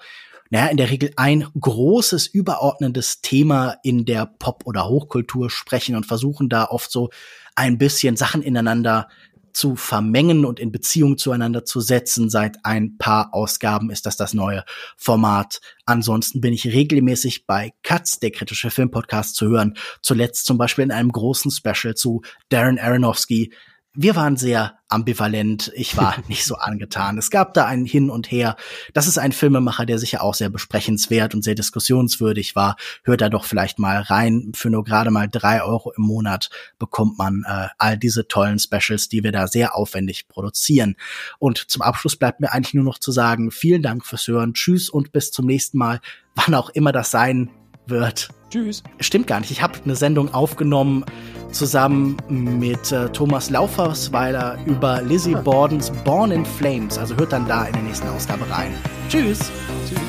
naja, in der Regel ein großes, überordnendes Thema in der Pop- oder Hochkultur sprechen und versuchen da oft so ein bisschen Sachen ineinander zu vermengen und in Beziehung zueinander zu setzen. Seit ein paar Ausgaben ist das das neue Format. Ansonsten bin ich regelmäßig bei Katz, der kritische Filmpodcast, zu hören. Zuletzt zum Beispiel in einem großen Special zu Darren Aronofsky, wir waren sehr ambivalent. Ich war (laughs) nicht so angetan. Es gab da ein Hin und Her. Das ist ein Filmemacher, der sicher auch sehr besprechenswert und sehr diskussionswürdig war. Hört da doch vielleicht mal rein. Für nur gerade mal drei Euro im Monat bekommt man äh, all diese tollen Specials, die wir da sehr aufwendig produzieren. Und zum Abschluss bleibt mir eigentlich nur noch zu sagen, vielen Dank fürs Hören. Tschüss und bis zum nächsten Mal. Wann auch immer das sein wird. Tschüss. Stimmt gar nicht. Ich habe eine Sendung aufgenommen zusammen mit äh, Thomas Laufersweiler über Lizzie Bordens Born in Flames. Also hört dann da in der nächsten Ausgabe rein. Tschüss. Tschüss.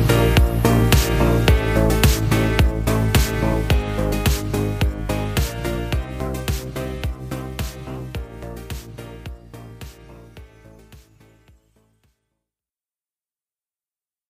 Thank